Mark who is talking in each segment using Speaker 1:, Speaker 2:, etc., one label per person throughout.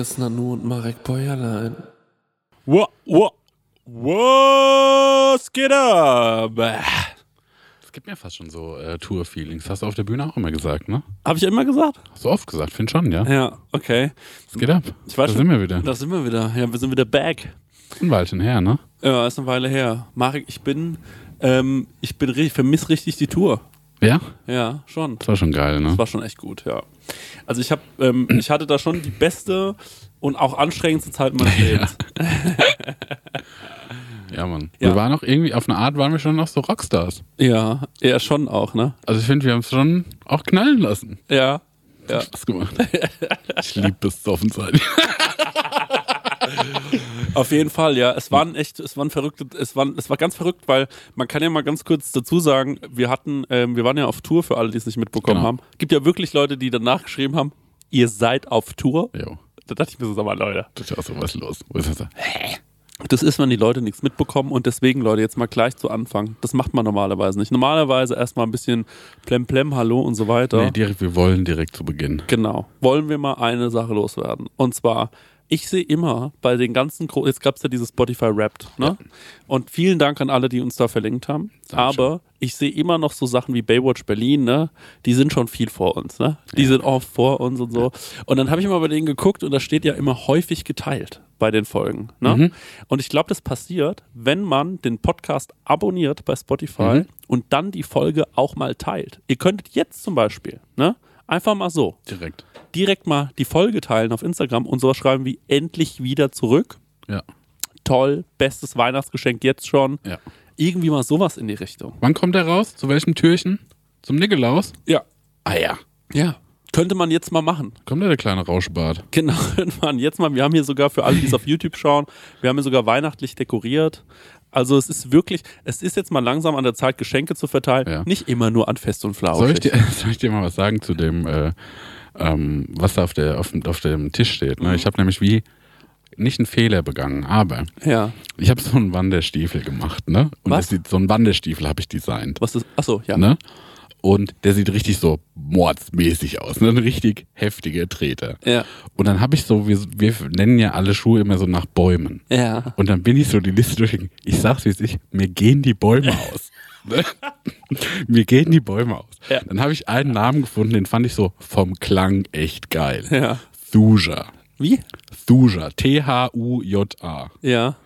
Speaker 1: Chris Nanu und Marek Bäuerlein.
Speaker 2: Wow, wow, was geht ab? Es gibt mir fast schon so äh, Tour-Feelings. Hast du auf der Bühne auch immer gesagt, ne?
Speaker 1: Habe ich immer gesagt?
Speaker 2: Hast du oft gesagt, find schon, ja.
Speaker 1: Ja, okay.
Speaker 2: Es geht ab.
Speaker 1: Ich weiß
Speaker 2: da
Speaker 1: schon.
Speaker 2: sind wir wieder.
Speaker 1: Da sind wir wieder. Ja, wir sind wieder back.
Speaker 2: Ein Weilchen her, ne?
Speaker 1: Ja, ist eine Weile her. Marek, ich bin, ähm, ich bin, ri- vermiss richtig die Tour.
Speaker 2: Ja?
Speaker 1: Ja, schon.
Speaker 2: Das war schon geil, ne?
Speaker 1: Das war schon echt gut, ja. Also ich habe, ähm, ich hatte da schon die beste und auch anstrengendste Zeit meines Lebens.
Speaker 2: Ja, Mann.
Speaker 1: Ja.
Speaker 2: Wir waren auch irgendwie, auf eine Art waren wir schon noch so Rockstars.
Speaker 1: Ja, ja, schon auch, ne?
Speaker 2: Also ich finde, wir haben es schon auch knallen lassen.
Speaker 1: Ja. Ja.
Speaker 2: Spaß gemacht. ich liebe besoffen sein.
Speaker 1: Auf jeden Fall, ja. Es waren echt, es waren verrückte, es waren, es war ganz verrückt, weil man kann ja mal ganz kurz dazu sagen, wir hatten, ähm, wir waren ja auf Tour für alle, die es nicht mitbekommen
Speaker 2: Genau.
Speaker 1: haben. Gibt ja wirklich Leute, die danach geschrieben haben, ihr seid auf Tour.
Speaker 2: Jo,
Speaker 1: Da dachte ich mir so, mal, Leute.
Speaker 2: das ist ja so was los. Wo ist das?
Speaker 1: Das ist, wenn die Leute nichts mitbekommen und deswegen, Leute, jetzt mal gleich zu Anfang. Das macht man normalerweise nicht. Normalerweise erstmal ein bisschen Plem Plem, Hallo und so weiter.
Speaker 2: Nee, direkt, wir wollen direkt zu Beginn.
Speaker 1: Genau. Wollen wir mal eine Sache loswerden. Und zwar, ich sehe immer bei den ganzen, Gro jetzt gab es ja dieses Spotify Wrapped, ne? Und vielen Dank an alle, die uns da verlinkt haben.
Speaker 2: Dankeschön.
Speaker 1: Aber ich sehe immer noch so Sachen wie Baywatch Berlin, ne? Die sind schon viel vor uns, ne? Die sind oft vor uns und so. Und dann habe ich mal bei denen geguckt und da steht ja immer häufig geteilt bei den Folgen, ne?
Speaker 2: Mhm.
Speaker 1: Und ich glaube, das passiert, wenn man den Podcast abonniert bei Spotify
Speaker 2: Mhm.
Speaker 1: und dann die Folge auch mal teilt. Ihr könntet jetzt zum Beispiel, ne? Einfach mal so
Speaker 2: Direkt.
Speaker 1: Direkt mal die Folge teilen auf Instagram und sowas schreiben wie endlich wieder zurück.
Speaker 2: Ja.
Speaker 1: Toll, bestes Weihnachtsgeschenk jetzt schon.
Speaker 2: Ja.
Speaker 1: Irgendwie mal sowas in die Richtung.
Speaker 2: Wann kommt der raus? Zu welchem Türchen? Zum Nikolaus?
Speaker 1: Ja.
Speaker 2: Ah ja.
Speaker 1: Ja. Könnte man jetzt mal machen.
Speaker 2: Kommt da der kleine Rauschbart?
Speaker 1: Genau, könnte man jetzt mal. Wir haben hier sogar für alle, die es auf YouTube schauen, wir haben hier sogar weihnachtlich dekoriert. Also es ist wirklich, es ist jetzt mal langsam an der Zeit, Geschenke zu verteilen.
Speaker 2: Ja.
Speaker 1: Nicht immer nur an Fest und Flauschig.
Speaker 2: Soll ich, dir, soll ich dir mal was sagen zu dem, äh, ähm, was da auf, der, auf, dem- auf dem Tisch steht? Ne? Ich habe nämlich wie nicht einen Fehler begangen, aber
Speaker 1: Ja.
Speaker 2: ich habe so einen Wanderstiefel gemacht, ne? Und
Speaker 1: Was?
Speaker 2: das sieht, so einen Wanderstiefel habe ich designt.
Speaker 1: Was ist, achso, ja.
Speaker 2: Ne? Und der sieht richtig so mordsmäßig aus, ne? Ein richtig heftiger Treter.
Speaker 1: Ja.
Speaker 2: Und dann habe ich so, wir, wir nennen ja alle Schuhe immer so nach Bäumen.
Speaker 1: Ja.
Speaker 2: Und dann bin ich so die Liste durchgegangen. Ich sag's wie es ist, mir gehen die Bäume aus. Mir gehen die Bäume aus.
Speaker 1: Ja.
Speaker 2: Dann habe ich einen Namen gefunden, den fand ich so vom Klang echt geil.
Speaker 1: Ja.
Speaker 2: Thuja.
Speaker 1: Wie?
Speaker 2: Thuja. T-H-U-J-A.
Speaker 1: Ja.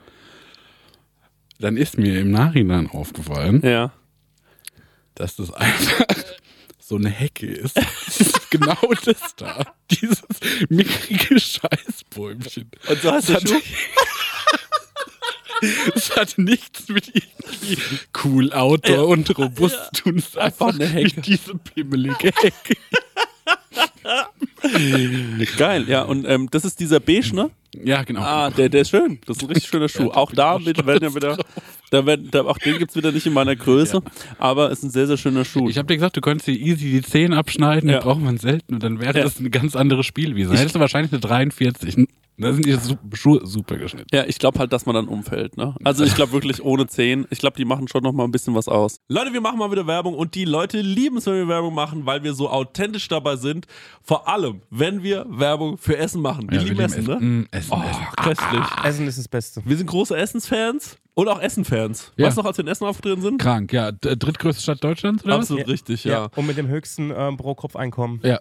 Speaker 2: Dann ist mir im Nachhinein aufgefallen,
Speaker 1: Ja.
Speaker 2: dass das einfach so eine Hecke ist. Das ist genau das da. Dieses mickrige Scheißbäumchen.
Speaker 1: Und so der
Speaker 2: Das
Speaker 1: Schuh?
Speaker 2: Es hat nichts mit irgendwie cool Outdoor und robust zu tun. Es ist
Speaker 1: Einfach
Speaker 2: einfach
Speaker 1: eine Hecke.
Speaker 2: wie diese pimmelige Hecke.
Speaker 1: Geil, ja. Und ähm, das ist dieser Beige, ne?
Speaker 2: Ja, genau.
Speaker 1: Ah, der, der ist schön. Das ist ein richtig schöner Schuh.
Speaker 2: da
Speaker 1: auch da mit, werden ja wieder, da werden, da, auch den gibt's wieder nicht in meiner Größe, aber ist ein sehr, sehr schöner Schuh.
Speaker 2: Ich habe dir gesagt, du könntest dir easy die Zehen abschneiden,
Speaker 1: Ja.
Speaker 2: die braucht man selten und dann wäre
Speaker 1: Ja.
Speaker 2: das eine ganz andere Spielwiese. Dann hättest du wahrscheinlich eine 43. Da sind die Su- Schuhe super geschnitten.
Speaker 1: ja, ich glaube halt, dass man dann umfällt, ne? Also ich glaube wirklich ohne 10. Ich glaube, die machen schon noch mal ein bisschen was aus. Leute, wir machen mal wieder Werbung und die Leute lieben es, wenn wir Werbung machen, weil wir so authentisch dabei sind. Vor allem, wenn wir Werbung für Essen machen. Wir
Speaker 2: Ja,
Speaker 1: lieben
Speaker 2: wir
Speaker 1: Essen, ne?
Speaker 2: Mm, Essen,
Speaker 1: Oh,
Speaker 2: Essen.
Speaker 1: köstlich.
Speaker 3: Essen ist das Beste.
Speaker 1: Wir sind große Essensfans und auch Essenfans.
Speaker 2: Ja.
Speaker 1: Weißt du noch, als wir in Essen aufgetreten sind?
Speaker 2: Krank, ja. Drittgrößte Stadt Deutschlands, oder was?
Speaker 1: Absolut richtig, ja.
Speaker 3: Und mit dem höchsten ähm, Pro-Kopf-Einkommen.
Speaker 2: Ja.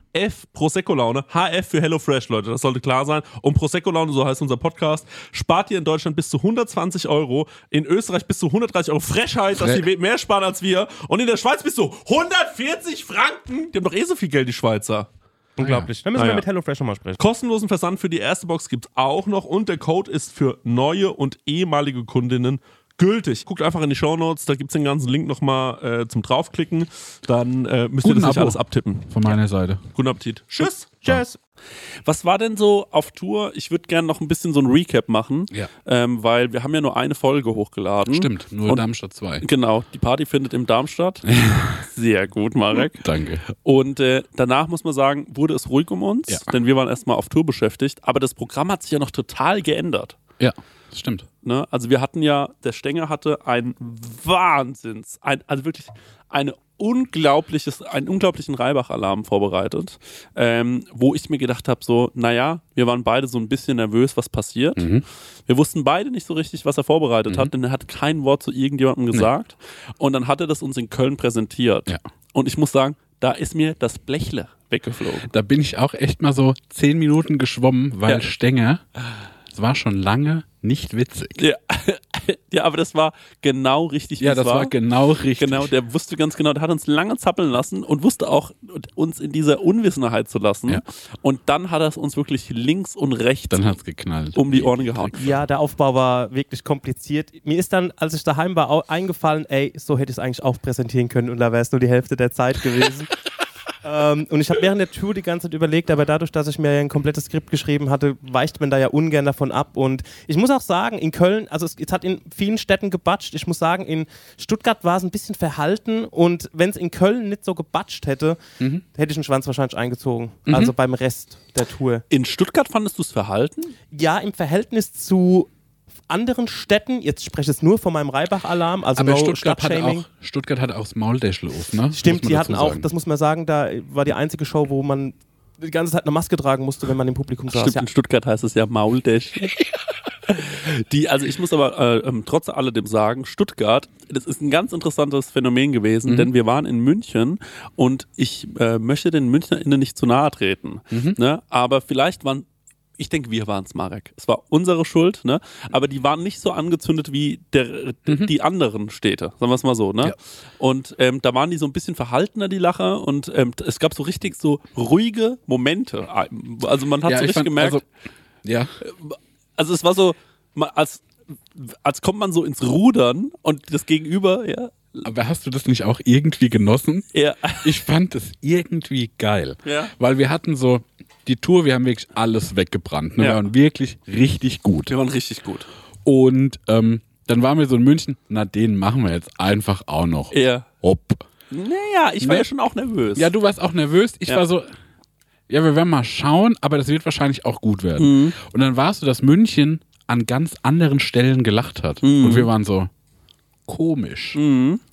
Speaker 1: Prosecco Laune. HF für HelloFresh, Leute. Das sollte klar sein. Und Prosecco Laune, so heißt unser Podcast, spart ihr in Deutschland bis zu 120 Euro. In Österreich bis zu 130 Euro. Frechheit, dass
Speaker 2: Fre-
Speaker 1: die mehr sparen als wir. Und in der Schweiz bis zu 140 Franken. Die haben doch eh so viel Geld, die Schweizer.
Speaker 3: Unglaublich. Dann müssen
Speaker 1: Ah,
Speaker 3: wir
Speaker 1: ja.
Speaker 3: mit HelloFresh nochmal sprechen.
Speaker 1: Kostenlosen Versand für die erste Box gibt's auch noch und der Code ist für neue und ehemalige Kundinnen gültig. Guckt einfach in die Shownotes, da gibt's den ganzen Link nochmal äh, zum draufklicken. Dann äh, müsst ihr
Speaker 2: Guten
Speaker 1: das nicht
Speaker 2: Abo.
Speaker 1: alles abtippen.
Speaker 2: Von meiner Seite.
Speaker 1: Guten Appetit. Tschüss.
Speaker 3: Tschüss.
Speaker 1: Was war denn so auf Tour? Ich würde gerne noch ein bisschen so ein Recap machen,
Speaker 2: Ja.
Speaker 1: ähm, weil wir haben ja nur eine Folge hochgeladen.
Speaker 2: Stimmt, nur
Speaker 1: Und-
Speaker 2: Darmstadt 2.
Speaker 1: Genau, die Party findet im Darmstadt. Sehr gut, Marek.
Speaker 2: Danke.
Speaker 1: Und äh, danach muss man sagen, wurde es ruhig um uns,
Speaker 2: Ja.
Speaker 1: denn wir waren erstmal auf Tour beschäftigt. Aber das Programm hat sich ja noch total geändert.
Speaker 2: Ja, das stimmt.
Speaker 1: Ne? Also wir hatten ja, der Stenger hatte ein Wahnsinns, ein, also wirklich eine unglaubliches, einen unglaublichen Reibach-Alarm vorbereitet, ähm, wo ich mir gedacht habe, so, naja, wir waren beide so ein bisschen nervös, was passiert.
Speaker 2: Mhm.
Speaker 1: Wir wussten beide nicht so richtig, was er vorbereitet hat, denn er hat kein Wort zu irgendjemandem gesagt. Und dann hat er das uns in Köln präsentiert.
Speaker 2: Ja.
Speaker 1: Und ich muss sagen, da ist mir das Blechle weggeflogen.
Speaker 2: Da bin ich auch echt mal so zehn Minuten geschwommen, weil
Speaker 1: Ja.
Speaker 2: Stenger, es war schon lange nicht witzig.
Speaker 1: Ja, ja aber das war genau richtig,
Speaker 2: Ja, das war genau richtig.
Speaker 1: Genau, der wusste ganz genau, der hat uns lange zappeln lassen und wusste auch, uns in dieser Unwissenheit zu lassen.
Speaker 2: Ja.
Speaker 1: Und dann hat er es uns wirklich links und rechts
Speaker 2: Dann hat's geknallt.
Speaker 1: um die Ohren gehauen.
Speaker 3: Ja, der Aufbau war wirklich kompliziert. Mir ist dann, als ich daheim war, eingefallen, ey, so hätte ich es eigentlich auch präsentieren können und da wäre es nur die Hälfte der Zeit gewesen. ähm, und ich habe während der Tour die ganze Zeit überlegt, aber dadurch, dass ich mir ja ein komplettes Skript geschrieben hatte, weicht man da ja ungern davon ab. Und ich muss auch sagen, in Köln, also es, es hat in vielen Städten gebatscht. Ich muss sagen, in Stuttgart war es ein bisschen verhalten und wenn es in Köln nicht so gebatscht hätte, hätte ich den Schwanz wahrscheinlich eingezogen. Also beim Rest der Tour.
Speaker 1: In Stuttgart fandest du es verhalten?
Speaker 3: Ja, im Verhältnis zu anderen Städten, jetzt spreche ich jetzt nur von meinem Reibach-Alarm, also
Speaker 2: Aber
Speaker 3: no
Speaker 2: Stuttgart hat, auch, Stuttgart hat auch das Mauldeschel auf, ne?
Speaker 3: Stimmt, die hatten auch, das muss man sagen, da war die einzige Show, wo man die ganze Zeit eine Maske tragen musste, wenn man im Publikum saß.
Speaker 1: Stimmt,
Speaker 3: Ja.
Speaker 1: in Stuttgart heißt es ja Mauldash. Die, also ich muss aber äh, ähm, trotz alledem sagen, Stuttgart, das ist ein ganz interessantes Phänomen gewesen, denn wir waren in München und ich äh, möchte den MünchnerInnen nicht zu nahe treten. Ne? Aber vielleicht waren ich denke, wir waren es, Marek. Es war unsere Schuld, ne? Aber die waren nicht so angezündet wie der, die anderen Städte, sagen wir es mal so, ne?
Speaker 2: Ja.
Speaker 1: Und ähm, da waren die so ein bisschen verhaltener, die Lacher, und ähm, es gab so richtig so ruhige Momente. Also man hat
Speaker 2: ja,
Speaker 1: so
Speaker 2: ich
Speaker 1: richtig
Speaker 2: fand,
Speaker 1: gemerkt,
Speaker 2: Also, ja,
Speaker 1: also es war so, als, als kommt man so ins Rudern und das Gegenüber, ja,
Speaker 2: Aber hast du das nicht auch irgendwie genossen?
Speaker 1: Ja.
Speaker 2: Ich fand es irgendwie geil.
Speaker 1: Ja.
Speaker 2: Weil wir hatten so die Tour, wir haben wirklich alles weggebrannt. Ne?
Speaker 1: Ja.
Speaker 2: Wir waren wirklich richtig gut.
Speaker 1: Wir waren richtig gut.
Speaker 2: Und ähm, dann waren wir so in München, na, den machen wir jetzt einfach auch noch.
Speaker 1: Ja.
Speaker 2: Hopp.
Speaker 1: Naja, ich war
Speaker 2: Ne?
Speaker 1: ja schon auch nervös.
Speaker 2: Ja, du warst auch nervös. Ich
Speaker 1: Ja.
Speaker 2: war so, ja, wir werden mal schauen, aber das wird wahrscheinlich auch gut werden. Und dann war es so, dass München an ganz anderen Stellen gelacht hat. Und wir waren so, komisch.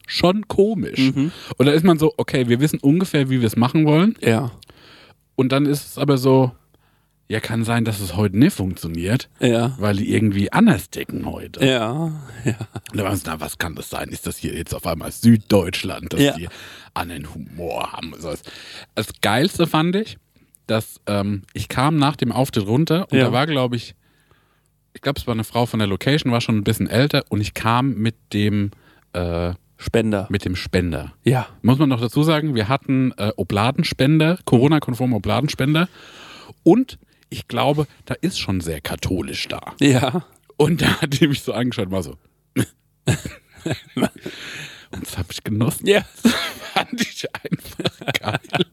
Speaker 2: Schon komisch. Und da ist man so, okay, wir wissen ungefähr, wie wir es machen wollen.
Speaker 1: Ja.
Speaker 2: Und dann ist es aber so, ja, kann sein, dass es heute nicht funktioniert,
Speaker 1: Ja.
Speaker 2: weil die irgendwie anders decken heute.
Speaker 1: Ja. Ja.
Speaker 2: Und da waren so, na, was kann das sein? Ist das hier jetzt auf einmal Süddeutschland, dass
Speaker 1: Ja.
Speaker 2: die einen Humor haben? So, Das, das Geilste fand ich, dass ähm, ich kam nach dem Auftritt runter und
Speaker 1: Ja.
Speaker 2: da war, glaube ich, ich glaube, es war eine Frau von der Location, war schon ein bisschen älter und ich kam mit dem, äh,
Speaker 1: Spender.
Speaker 2: mit dem Spender.
Speaker 1: Ja.
Speaker 2: Muss man noch dazu sagen, wir hatten äh, Obladenspender, Corona-konforme Obladenspender und ich glaube, da ist schon sehr katholisch da.
Speaker 1: Ja.
Speaker 2: Und da hat die mich so angeschaut und war so. und das habe ich genossen.
Speaker 1: Ja.
Speaker 2: Fand ich einfach geil.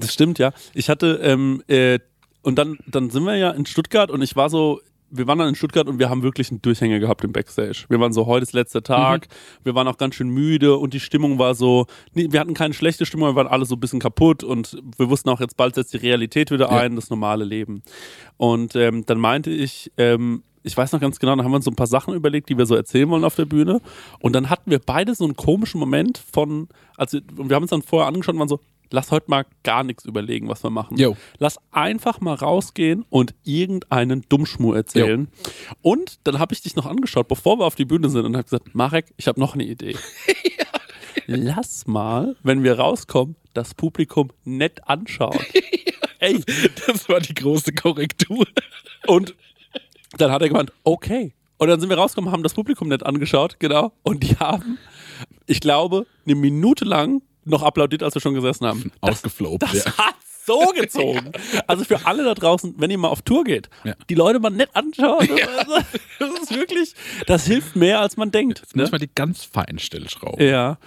Speaker 1: Das stimmt, ja. Ich hatte, ähm, äh, und dann, dann sind wir ja in Stuttgart und ich war so, wir waren dann in Stuttgart und wir haben wirklich einen Durchhänger gehabt im Backstage. Wir waren so, heute ist letzter Tag, wir waren auch ganz schön müde und die Stimmung war so, nee, wir hatten keine schlechte Stimmung, wir waren alle so ein bisschen kaputt und wir wussten auch, jetzt bald setzt die Realität wieder
Speaker 2: Ja.
Speaker 1: ein, das normale Leben. Und ähm, dann meinte ich, ähm, ich weiß noch ganz genau, dann haben wir uns so ein paar Sachen überlegt, die wir so erzählen wollen auf der Bühne. Und dann hatten wir beide so einen komischen Moment von, also und wir haben uns dann vorher angeschaut und waren so, lass heute mal gar nichts überlegen, was wir machen.
Speaker 2: Jo.
Speaker 1: Lass einfach mal rausgehen und irgendeinen Dummschmur erzählen. Und dann habe ich dich noch angeschaut, bevor wir auf die Bühne sind und habe gesagt, Marek, ich habe noch eine Idee. Lass mal, wenn wir rauskommen, das Publikum nett anschauen. Ey,
Speaker 2: Das war die große Korrektur.
Speaker 1: und dann hat er gemeint, okay. Und dann sind wir rausgekommen, haben das Publikum nett angeschaut, genau. Und die haben, ich glaube, eine Minute lang noch applaudiert, als wir schon gesessen haben.
Speaker 2: Ausgeflogen.
Speaker 1: Das
Speaker 2: ja.
Speaker 1: hat so gezogen. Also für alle da draußen, wenn ihr mal auf Tour geht,
Speaker 2: Ja.
Speaker 1: die Leute mal nett anschauen. Das, das ist wirklich, das hilft mehr, als man denkt.
Speaker 2: Jetzt muss
Speaker 1: Ne?
Speaker 2: man die ganz fein stillschrauben.
Speaker 1: Ja.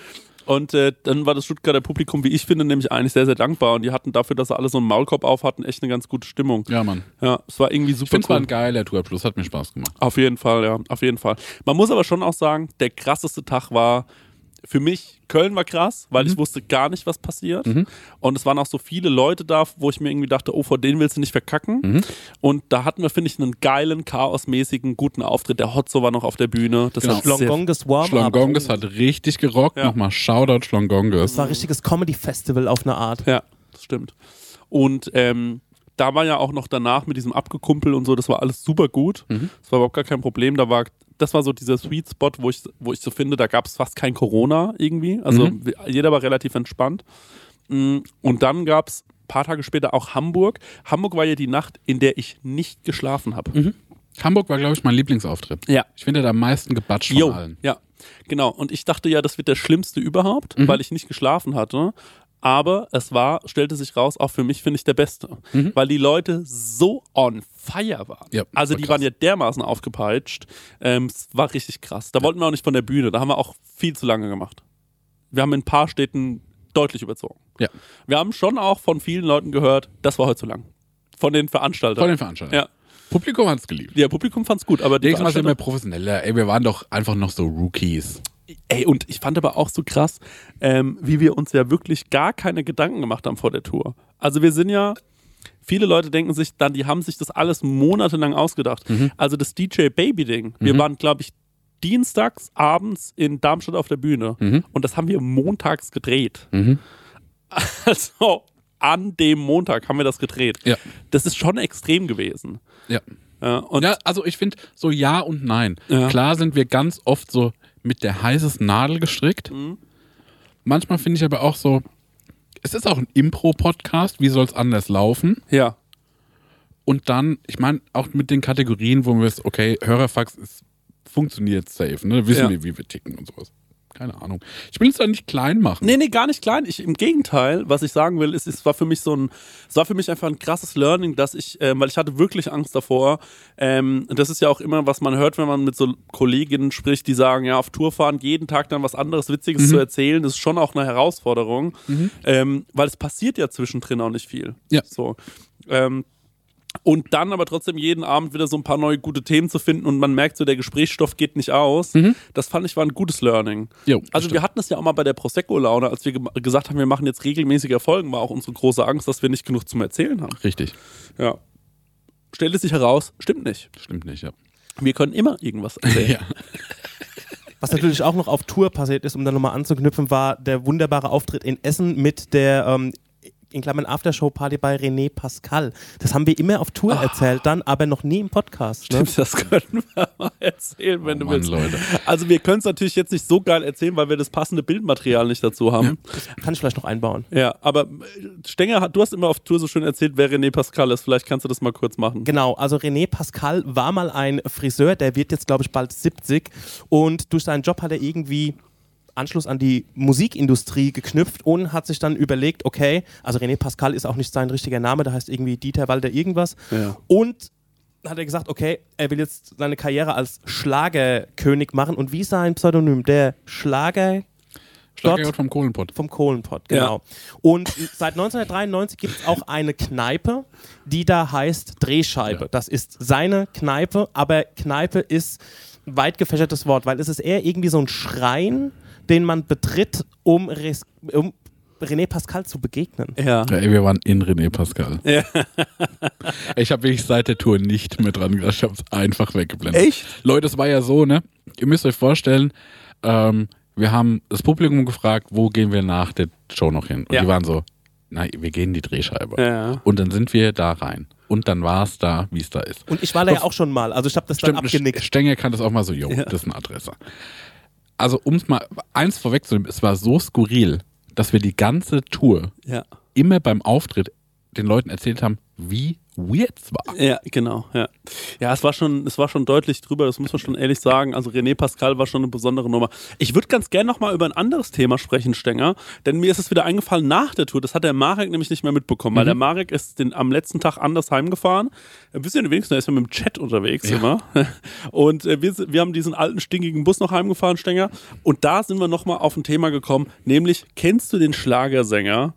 Speaker 1: Und äh, dann war das Stuttgarter Publikum, wie ich finde, nämlich eigentlich sehr, sehr dankbar. Und die hatten dafür, dass sie alle so einen Maulkorb auf hatten, echt eine ganz gute Stimmung.
Speaker 2: Ja, Mann.
Speaker 1: Ja, es war irgendwie
Speaker 2: Ich
Speaker 1: super
Speaker 2: finde es war
Speaker 1: cool.
Speaker 2: ein geiler Tourabschluss, hat mir Spaß gemacht.
Speaker 1: Auf jeden Fall, ja, auf jeden Fall. Man muss aber schon auch sagen, der krasseste Tag war für mich, Köln war krass, weil
Speaker 2: Mhm.
Speaker 1: ich wusste gar nicht, was passiert. Und es waren auch so viele Leute da, wo ich mir irgendwie dachte, oh, vor denen willst du nicht verkacken.
Speaker 2: Mhm.
Speaker 1: Und da hatten wir, finde ich, einen geilen, chaosmäßigen, guten Auftritt. Der Hotzo war noch auf der Bühne. Das
Speaker 2: Genau.
Speaker 3: Schlongonges Warm-Up.
Speaker 2: Schlongonges hat richtig gerockt.
Speaker 1: Ja.
Speaker 2: Nochmal Shoutout Schlongonges.
Speaker 3: Das war ein richtiges Comedy-Festival auf eine Art.
Speaker 1: Ja, das stimmt. Und ähm, da war ja auch noch danach mit diesem Abgekumpel und so, das war alles super gut.
Speaker 2: Mhm.
Speaker 1: Das war überhaupt gar kein Problem. Da war, das war so dieser Sweet Spot, wo ich, wo ich so finde, da gab es fast kein Corona irgendwie. Also
Speaker 2: Mhm.
Speaker 1: jeder war relativ entspannt. Mm, Und dann gab es ein paar Tage später auch Hamburg. Hamburg war ja die Nacht, in der ich nicht geschlafen habe.
Speaker 2: Hamburg war, glaube ich, mein Lieblingsauftritt.
Speaker 1: Ja.
Speaker 2: Ich finde, da am meisten gebatscht von
Speaker 1: Jo,
Speaker 2: allen.
Speaker 1: ja, genau. Und ich dachte ja, das wird der schlimmste überhaupt,
Speaker 2: Mhm.
Speaker 1: weil ich nicht geschlafen hatte. Aber es war, stellte sich raus, auch für mich finde ich der Beste. Weil die Leute so on fire waren.
Speaker 2: Mhm. Ja,
Speaker 1: also
Speaker 2: war
Speaker 1: die
Speaker 2: krass.
Speaker 1: waren ja dermaßen aufgepeitscht. Ähm, es war richtig krass. Da wollten wir auch nicht von der Bühne. Da haben wir auch viel zu lange gemacht. Wir haben in ein paar Städten deutlich überzogen.
Speaker 2: Ja.
Speaker 1: Wir haben schon auch von vielen Leuten gehört, das war heute zu lang. Von den Veranstaltern.
Speaker 2: Von den Veranstaltern.
Speaker 1: ja.
Speaker 2: Publikum hat es geliebt.
Speaker 1: ja, Publikum fand's gut, aber die
Speaker 2: Nächstes Mal sind wir professioneller. Ey, wir waren doch einfach noch so Rookies.
Speaker 1: Ey, und ich fand aber auch so krass, ähm, wie wir uns ja wirklich gar keine Gedanken gemacht haben vor der Tour. Also wir sind ja, viele Leute denken sich dann, die haben sich das alles monatelang ausgedacht. Also das DJ Baby Ding. Wir waren, glaube ich, dienstags abends in Darmstadt auf der Bühne und das haben wir montags gedreht. Also an dem Montag haben wir das gedreht.
Speaker 2: Ja.
Speaker 1: Das ist schon extrem gewesen.
Speaker 2: Ja.
Speaker 1: Und
Speaker 2: ja, also ich finde so ja und nein.
Speaker 1: Ja.
Speaker 2: Klar sind wir ganz oft so mit der heißesten Nadel gestrickt.
Speaker 1: Mhm.
Speaker 2: Manchmal finde ich aber auch so, es ist auch ein Impro-Podcast, wie soll es anders laufen?
Speaker 1: ja,
Speaker 2: Und dann, ich meine, auch mit den Kategorien, wo wir es, okay, Hörerfax ist, funktioniert safe, ne? Wissen
Speaker 1: Ja.
Speaker 2: wir, wie wir ticken und sowas. Keine Ahnung. Ich will es da nicht klein machen.
Speaker 1: Nee, nee, gar nicht klein. Ich, Im Gegenteil, was ich sagen will, ist, es war für mich so ein, es war für mich einfach ein krasses Learning, dass ich, ähm, weil ich hatte wirklich Angst davor. Ähm, das ist ja auch immer, was man hört, wenn man mit so Kolleginnen spricht, die sagen, ja, auf Tour fahren, jeden Tag dann was anderes Witziges zu erzählen, ist schon auch eine Herausforderung, ähm, weil es passiert ja zwischendrin auch nicht viel.
Speaker 2: Ja.
Speaker 1: So. Ähm, und dann aber trotzdem jeden Abend wieder so ein paar neue gute Themen zu finden und man merkt so, der Gesprächsstoff geht nicht aus. Das fand ich war ein gutes Learning.
Speaker 2: Jo,
Speaker 1: also wir
Speaker 2: stimmt.
Speaker 1: hatten es ja auch mal bei der Prosecco-Laune, als wir ge gesagt haben, wir machen jetzt regelmäßige Folgen, war auch unsere große Angst, dass wir nicht genug zum Erzählen haben.
Speaker 2: Richtig.
Speaker 1: Ja. Stellte sich heraus, stimmt nicht.
Speaker 2: Stimmt nicht, ja.
Speaker 1: Wir können immer irgendwas erzählen.
Speaker 2: ja.
Speaker 3: Was natürlich auch noch auf Tour passiert ist, um da nochmal anzuknüpfen, war der wunderbare Auftritt in Essen mit der ähm, in Klammern Aftershow-Party bei René Pascal. Das haben wir immer auf Tour erzählt dann, aber noch nie im Podcast. Ne?
Speaker 1: Stimmt, das können wir mal erzählen, wenn
Speaker 2: Oh
Speaker 1: du
Speaker 2: Mann,
Speaker 1: willst.
Speaker 2: Leute.
Speaker 1: Also wir können es natürlich jetzt nicht so geil erzählen, weil wir das passende Bildmaterial nicht dazu haben.
Speaker 3: Kann ich vielleicht noch einbauen.
Speaker 1: Ja, aber äh, Stenger, hat- du hast immer auf Tour so schön erzählt, wer René Pascal ist. Vielleicht kannst du das mal kurz machen.
Speaker 3: Genau, also René Pascal war mal ein Friseur, der wird jetzt, glaube ich, bald 70 und durch seinen Job hat er irgendwie Anschluss an die Musikindustrie geknüpft und hat sich dann überlegt, okay, also René Pascal ist auch nicht sein richtiger Name, der heißt irgendwie Dieter Walter irgendwas.
Speaker 1: Ja.
Speaker 3: Und hat er gesagt, okay, er will jetzt seine Karriere als Schlagerkönig machen und wie sein Pseudonym? Der Schlager
Speaker 2: Schlager
Speaker 3: Dort-
Speaker 2: vom Kohlenpott.
Speaker 3: vom Kohlenpott, genau. Und seit 1993 gibt es auch eine Kneipe, die da heißt Drehscheibe.
Speaker 2: Ja.
Speaker 3: Das ist seine Kneipe, aber Kneipe ist ein weit gefächertes Wort, weil es ist eher irgendwie so ein Schrein, den man betritt, um, Res um René Pascal zu begegnen.
Speaker 1: Ja.
Speaker 2: Ja, ey, wir waren in René Pascal.
Speaker 1: Ja.
Speaker 2: Ich habe wirklich seit der Tour nicht mehr dran gedacht. Ich habe es einfach weggeblendet.
Speaker 1: Echt?
Speaker 2: Leute, es war ja so, ne? Ihr müsst euch vorstellen, ähm, wir haben das Publikum gefragt, wo gehen wir nach der Show noch hin? Und
Speaker 1: Ja.
Speaker 2: die waren so, nein, wir gehen in die Drehscheibe.
Speaker 1: Ja.
Speaker 2: Und dann sind wir da rein. Und dann war es da, wie es da ist.
Speaker 3: Und ich war da ja auch schon mal, also ich habe das dann
Speaker 2: Stimmt,
Speaker 3: abgenickt.
Speaker 2: Stenger kann das auch mal so, jo,
Speaker 1: Ja.
Speaker 2: das ist eine Adresse. Also, um es mal eins vorwegzunehmen, es war so skurril, dass wir die ganze Tour
Speaker 1: Ja.
Speaker 2: immer beim Auftritt den Leuten erzählt haben, wie weird war.
Speaker 1: Ja, genau, ja. Ja, es war schon, es war schon deutlich drüber, das muss man schon ehrlich sagen. Also René Pascal war schon eine besondere Nummer. Ich würde ganz gerne nochmal über ein anderes Thema sprechen, Stenger, denn mir ist es wieder eingefallen nach der Tour. Das hat der Marek nämlich nicht mehr mitbekommen, weil der Marek ist den, am letzten Tag anders heimgefahren. Ein bisschen wenigstens, er ist ja mit dem Chat unterwegs immer. Und äh, wir, wir haben diesen alten, stinkigen Bus noch heimgefahren, Stenger. Und da sind wir nochmal auf ein Thema gekommen, nämlich, kennst du den Schlagersänger?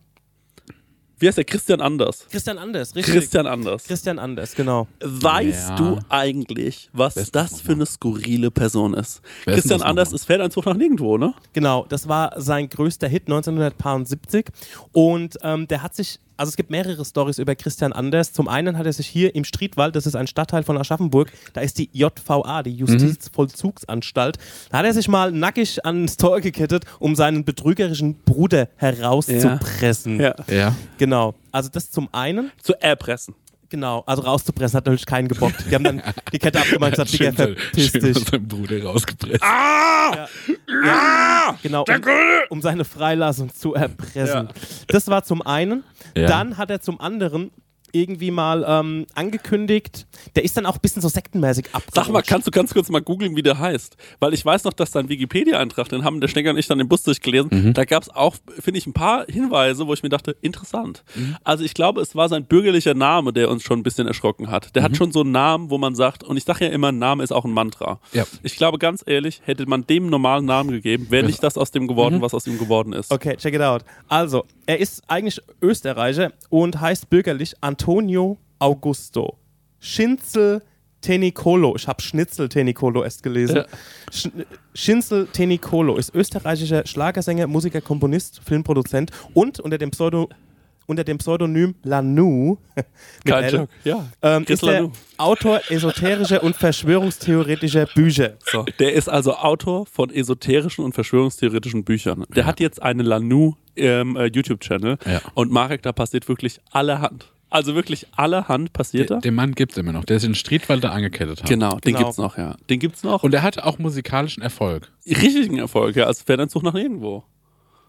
Speaker 1: Wie heißt der? Christian Anders.
Speaker 3: Christian Anders, richtig.
Speaker 1: Christian Anders.
Speaker 3: Christian Anders, genau.
Speaker 1: Weißt
Speaker 2: Ja.
Speaker 1: du eigentlich, was
Speaker 2: ist
Speaker 1: das für eine skurrile Person ist?
Speaker 2: Ist
Speaker 1: Christian Anders ist Feldeinzug nach nirgendwo, ne?
Speaker 3: Genau, das war sein größter Hit 1970 und ähm, der hat sich, also es gibt mehrere Stories über Christian Anders. Zum einen hat er sich hier im Striedwald, das ist ein Stadtteil von Aschaffenburg, da ist die JVA, die Justizvollzugsanstalt, da hat er sich mal nackig ans Tor gekettet, um seinen betrügerischen Bruder herauszupressen.
Speaker 1: Ja.
Speaker 2: Ja.
Speaker 3: Genau, also das zum einen.
Speaker 1: Zu erpressen.
Speaker 3: Genau, also rauszupressen hat natürlich keinen gebockt. Die haben dann die Kette abgemacht und gesagt, Digga,
Speaker 2: Schön,
Speaker 3: verpiss
Speaker 2: schön
Speaker 3: dich.
Speaker 2: aus seinem Bruder rausgepresst.
Speaker 1: Ah!
Speaker 3: Genau, um, um seine Freilassung zu erpressen.
Speaker 1: Ja.
Speaker 3: Das war zum einen.
Speaker 2: Ja.
Speaker 3: Dann hat er zum anderen irgendwie mal ähm, angekündigt, der ist dann auch ein bisschen so sektenmäßig abgerutscht.
Speaker 1: Sag mal, kannst du ganz kurz mal googeln, wie der heißt? Weil ich weiß noch, dass dein Wikipedia-Eintrag, den haben der Stecker und ich dann im Bus durchgelesen,
Speaker 2: Mhm.
Speaker 1: da gab es auch, finde ich, ein paar Hinweise, wo ich mir dachte, interessant.
Speaker 2: Mhm.
Speaker 1: Also ich glaube, es war sein bürgerlicher Name, der uns schon ein bisschen erschrocken hat. Der
Speaker 2: Mhm.
Speaker 1: hat schon so einen Namen, wo man sagt, und ich sage ja immer, ein Name ist auch ein Mantra.
Speaker 2: Ja.
Speaker 1: Ich glaube, ganz ehrlich, hätte man dem einen normalen Namen gegeben, wäre nicht das aus dem geworden,
Speaker 2: Mhm.
Speaker 1: was aus ihm geworden ist.
Speaker 3: Okay, check it out. Also, er ist eigentlich Österreicher und heißt bürgerlich Antonio Augusto Schinzel Tenicolo. Ich habe Schnitzel Tenicolo erst gelesen.
Speaker 1: Ja.
Speaker 3: Sch Schinzel Tenicolo ist österreichischer Schlagersänger, Musiker, Komponist, Filmproduzent und unter dem Pseudo unter dem Pseudonym Lanu mit
Speaker 1: Kein
Speaker 3: L,
Speaker 1: Joke. Ja.
Speaker 3: ähm, ist der
Speaker 1: Lanu.
Speaker 3: Autor esoterischer und verschwörungstheoretischer Bücher.
Speaker 1: So, der ist also Autor von esoterischen und verschwörungstheoretischen Büchern. Der hat jetzt einen Lanu ähm, äh, YouTube-Channel
Speaker 2: Ja.
Speaker 1: und Marek, da passiert wirklich allerhand. Also wirklich allerhand passiert da.
Speaker 2: Den, den Mann gibt es immer noch, der sich in Striedwalder angekettet hat.
Speaker 1: Genau, den
Speaker 3: Genau.
Speaker 1: gibt's noch, ja. Den gibt's noch.
Speaker 2: Und er hatte auch musikalischen Erfolg.
Speaker 1: richtigen Erfolg, ja. Also Fernanzug nach irgendwo.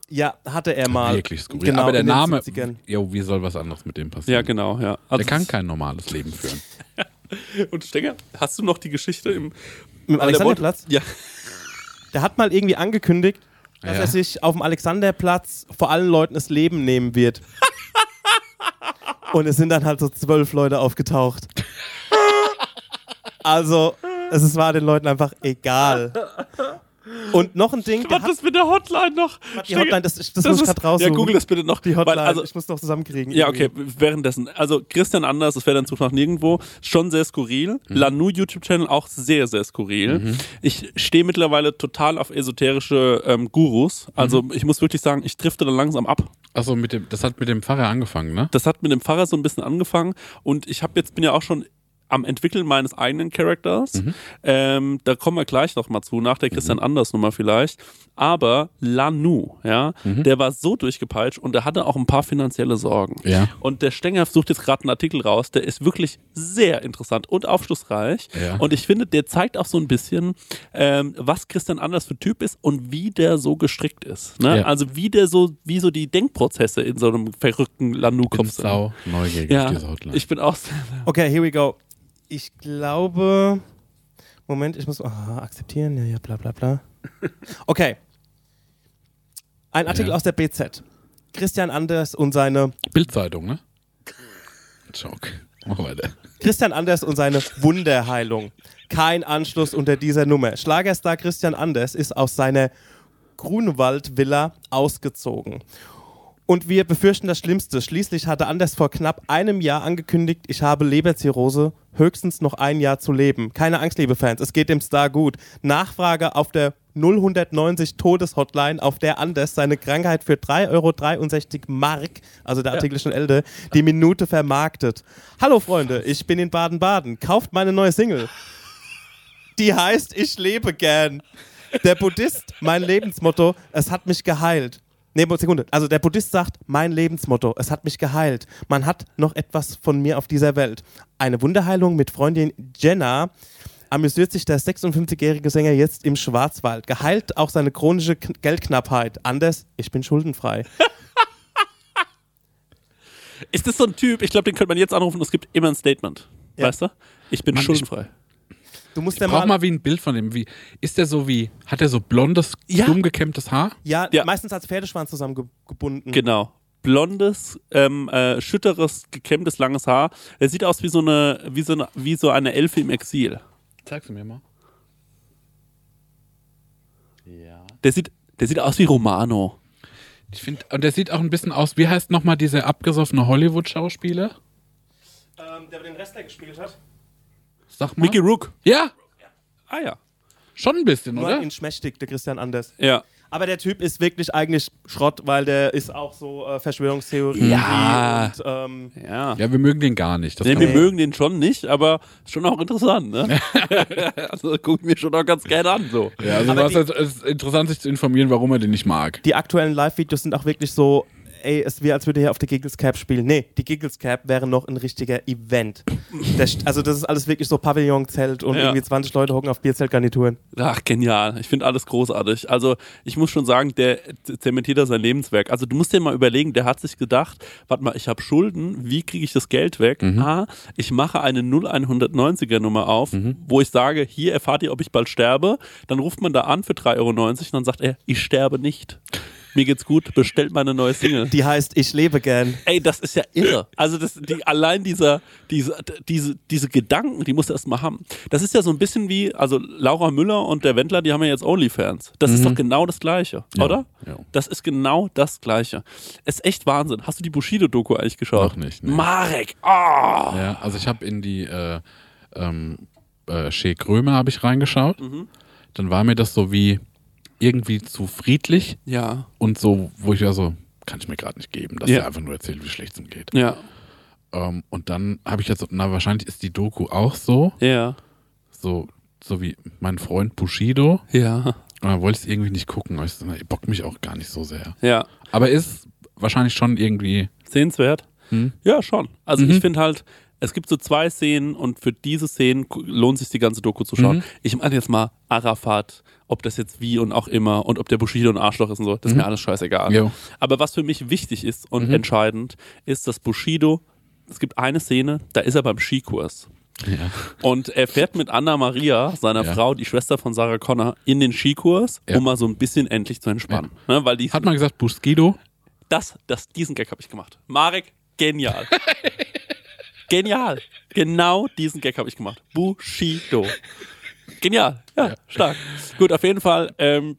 Speaker 3: Ja, hatte er mal.
Speaker 2: Wirklich skurril.
Speaker 3: Genau,
Speaker 2: Aber der Name,
Speaker 3: 70ern.
Speaker 2: jo, wie soll was anderes mit dem passieren?
Speaker 1: Ja, genau, ja. Also
Speaker 2: Der kann kein normales Leben führen.
Speaker 1: Und Stenger, hast du noch die Geschichte im
Speaker 3: Mit dem Alexanderplatz?
Speaker 1: Ja.
Speaker 3: Der hat mal irgendwie angekündigt, dass
Speaker 2: Ja.
Speaker 3: er sich auf dem Alexanderplatz vor allen Leuten das Leben nehmen wird. Und es sind dann halt so zwölf Leute aufgetaucht. Also, es war den Leuten einfach egal. Und noch ein Ding, hat,
Speaker 1: ist mit der Hotline noch?
Speaker 3: die Hotline, das, das, muss ich
Speaker 1: ist-
Speaker 3: gerade raussuchen.
Speaker 1: Ja, google das bitte noch.
Speaker 3: Die Hotline,
Speaker 1: Weil, also,
Speaker 3: ich muss noch zusammenkriegen.
Speaker 1: Ja,
Speaker 3: irgendwie.
Speaker 1: okay, währenddessen. Also Christian Anders, das wäre dann Zug nach nirgendwo, schon sehr skurril. Lanu YouTube-Channel auch sehr, sehr skurril. Ich stehe mittlerweile total auf esoterische ähm, Gurus. Also ich muss wirklich sagen, ich drifte da langsam ab.
Speaker 2: Achso, mit dem, das hat mit dem Pfarrer angefangen, ne?
Speaker 1: Das hat mit dem Pfarrer so ein bisschen angefangen und ich habe jetzt bin ja auch schon am Entwickeln meines eigenen Charakters. Ähm, da kommen wir gleich noch mal zu, nach der Christian Anders Nummer vielleicht. Aber Lanu, ja, der war so durchgepeitscht und der hatte auch ein paar finanzielle Sorgen.
Speaker 2: Ja.
Speaker 1: Und der Stenger sucht jetzt gerade einen Artikel raus, der ist wirklich sehr interessant und aufschlussreich.
Speaker 2: Ja.
Speaker 1: Und ich finde, der zeigt auch so ein bisschen, ähm, was Christian Anders für Typ ist und wie der so gestrickt ist. Ne?
Speaker 2: Ja.
Speaker 1: Also wie der so, wie so die Denkprozesse in so einem verrückten Lanu-Kopf
Speaker 2: Bin sau neugierig
Speaker 1: Ja, ich bin auch.
Speaker 3: Okay, here we go. Ich glaube. Moment, ich muss. ah, akzeptieren, ja, ja, bla, bla, bla. Okay. Ein Artikel
Speaker 2: Ja.
Speaker 3: aus der BZ. Christian Anders und seine.
Speaker 2: Bildzeitung, ne? Joke. Mach weiter.
Speaker 3: Christian Anders und seine Wunderheilung. Kein Anschluss unter dieser Nummer. Schlagerstar Christian Anders ist aus seiner Grunewald-Villa ausgezogen. Und wir befürchten das Schlimmste. Schließlich hatte Anders vor knapp einem Jahr angekündigt, ich habe Leberzirrhose, höchstens noch ein Jahr zu leben. Keine Angst, liebe Fans, es geht dem Star gut. Nachfrage auf der 0190 Todeshotline, auf der Anders seine Krankheit für 3,63 Euro Mark, also der Artikel ist schon älter, die Minute vermarktet. Hallo Freunde, ich bin in Baden-Baden. Kauft meine neue Single. Die heißt Ich lebe gern. Der Buddhist, mein Lebensmotto, es hat mich geheilt. Nee, Sekunde. Also der Buddhist sagt, mein Lebensmotto, es hat mich geheilt. Man hat noch etwas von mir auf dieser Welt. Eine Wunderheilung mit Freundin Jenna amüsiert sich der 56-jährige Sänger jetzt im Schwarzwald. Geheilt auch seine chronische K Geldknappheit. Anders, ich bin schuldenfrei.
Speaker 1: Ist das so ein Typ, ich glaube, den könnte man jetzt anrufen es gibt immer ein Statement.
Speaker 3: Ja.
Speaker 1: Weißt du? Ich bin
Speaker 2: Mann,
Speaker 1: schuldenfrei.
Speaker 3: Du musst ja
Speaker 2: Brauch
Speaker 3: mal,
Speaker 2: mal wie ein Bild von dem. Wie, ist der so wie, hat er so blondes,
Speaker 1: Ja.
Speaker 2: dumm gekämmtes Haar?
Speaker 3: ja,
Speaker 1: Ja.
Speaker 3: meistens als Pferdeschwanz zusammengebunden.
Speaker 1: Genau. Blondes, ähm, äh, schütteres, gekämmtes, langes Haar. Er sieht aus wie so eine, wie so eine, wie so eine Elfe im Exil.
Speaker 2: Zeig's mir mal. Ja.
Speaker 1: Der sieht, der sieht aus wie Romano.
Speaker 2: Ich finde, und der sieht auch ein bisschen aus, wie heißt nochmal dieser abgesoffene Hollywood-Schauspieler?
Speaker 3: Ähm, der den Wrestler gespielt hat.
Speaker 2: Sag mal.
Speaker 1: Mickey Rook.
Speaker 2: Ja,
Speaker 1: Ah ja.
Speaker 2: schon ein bisschen,
Speaker 3: Nur
Speaker 2: oder?
Speaker 3: in schmächtig, der Christian Anders.
Speaker 1: Ja.
Speaker 3: Aber der Typ ist wirklich eigentlich Schrott, weil der ist auch so äh, Verschwörungstheorie
Speaker 1: Ja.
Speaker 3: und ähm,
Speaker 1: Ja.
Speaker 2: Ja, wir mögen den gar nicht. Das
Speaker 1: Nee, wir mögen den schon nicht, aber schon auch interessant, ne? also gucken wir schon auch ganz gerne an, so.
Speaker 2: ja, also
Speaker 3: Aber
Speaker 2: was
Speaker 3: die-
Speaker 2: jetzt, es ist interessant, sich zu informieren, warum er den nicht mag.
Speaker 3: die aktuellen Live-Videos sind auch wirklich so, ey, es wäre, als würde er hier auf der Giggles Cap spielen. Nee, die Giggles Cap wäre noch ein richtiger Event. St- also das ist alles wirklich so Pavillonzelt und
Speaker 1: Ja.
Speaker 3: irgendwie 20 Leute hocken auf Bierzeltgarnituren.
Speaker 1: Ach, genial. Ich finde alles großartig. Also, ich muss schon sagen, der zementiert da sein Lebenswerk. Also, du musst dir mal überlegen, der hat sich gedacht, warte mal, ich habe Schulden, wie kriege ich das Geld weg? Ah, ich mache eine 0190er Nummer auf, wo ich sage, hier erfahrt ihr, ob ich bald sterbe. Dann ruft man da an für 3,90 Euro und dann sagt er, ich sterbe nicht. Mir geht's gut, bestellt meine neue Single.
Speaker 3: Die heißt Ich lebe gern.
Speaker 1: Ey, das ist ja irre. Also das, die, allein dieser, diese, diese, diese Gedanken, die musst du erst mal haben. Das ist ja so ein bisschen wie, also Laura Müller und der Wendler, die haben ja jetzt Onlyfans. Das ist doch genau das Gleiche,
Speaker 2: Ja,
Speaker 1: oder?
Speaker 2: ja.
Speaker 1: Das ist genau das Gleiche. Es ist echt Wahnsinn. Hast du die Bushido-Doku eigentlich geschaut?
Speaker 2: Noch nicht, nee.
Speaker 1: Marek, ah!
Speaker 2: Ja, also ich habe in die äh, ähm, äh, Shea Krömer habe ich reingeschaut.
Speaker 1: Mhm.
Speaker 2: Dann war mir das so wie irgendwie zu friedlich
Speaker 1: Ja,
Speaker 2: und so, wo ich ja so, kann ich mir gerade nicht geben, dass
Speaker 1: Ja.
Speaker 2: er einfach nur erzählt, wie schlecht es ihm geht.
Speaker 1: ja,
Speaker 2: Ähm, und dann habe ich jetzt, so, na wahrscheinlich ist die Doku auch so,
Speaker 1: ja,
Speaker 2: so, so wie mein Freund Bushido.
Speaker 1: ja,
Speaker 2: Und dann wollte ich es irgendwie nicht gucken, ich so, na, bockt mich auch gar nicht so sehr.
Speaker 1: ja.
Speaker 2: Aber ist wahrscheinlich schon irgendwie,
Speaker 1: Sehenswert?
Speaker 2: Hm?
Speaker 1: Ja, schon. Also
Speaker 2: Mhm.
Speaker 1: ich finde halt, es gibt so zwei Szenen und für diese Szenen lohnt sich die ganze Doku zu schauen.
Speaker 2: Mhm.
Speaker 1: Ich meine jetzt mal Arafat, ob das jetzt wie und auch immer und ob der Bushido ein Arschloch ist und so, das ist mir alles scheißegal.
Speaker 2: Mhm. Jo.
Speaker 1: Aber was für mich wichtig ist und
Speaker 2: Mhm.
Speaker 1: entscheidend, ist, dass Bushido, es gibt eine Szene, da ist er beim Skikurs.
Speaker 2: Ja.
Speaker 1: Und er fährt mit Anna Maria, seiner
Speaker 2: Ja.
Speaker 1: Frau, die Schwester von Sarah Connor, in den Skikurs,
Speaker 2: Ja.
Speaker 1: um mal so ein bisschen endlich zu entspannen. Ne, weil die,
Speaker 2: Hat man gesagt, Busquido?
Speaker 1: das, das, diesen Gag habe ich gemacht. Marek, genial. genial. Genau diesen Gag habe ich gemacht. Bushido. Genial. Ja, stark. Gut, auf jeden Fall ähm,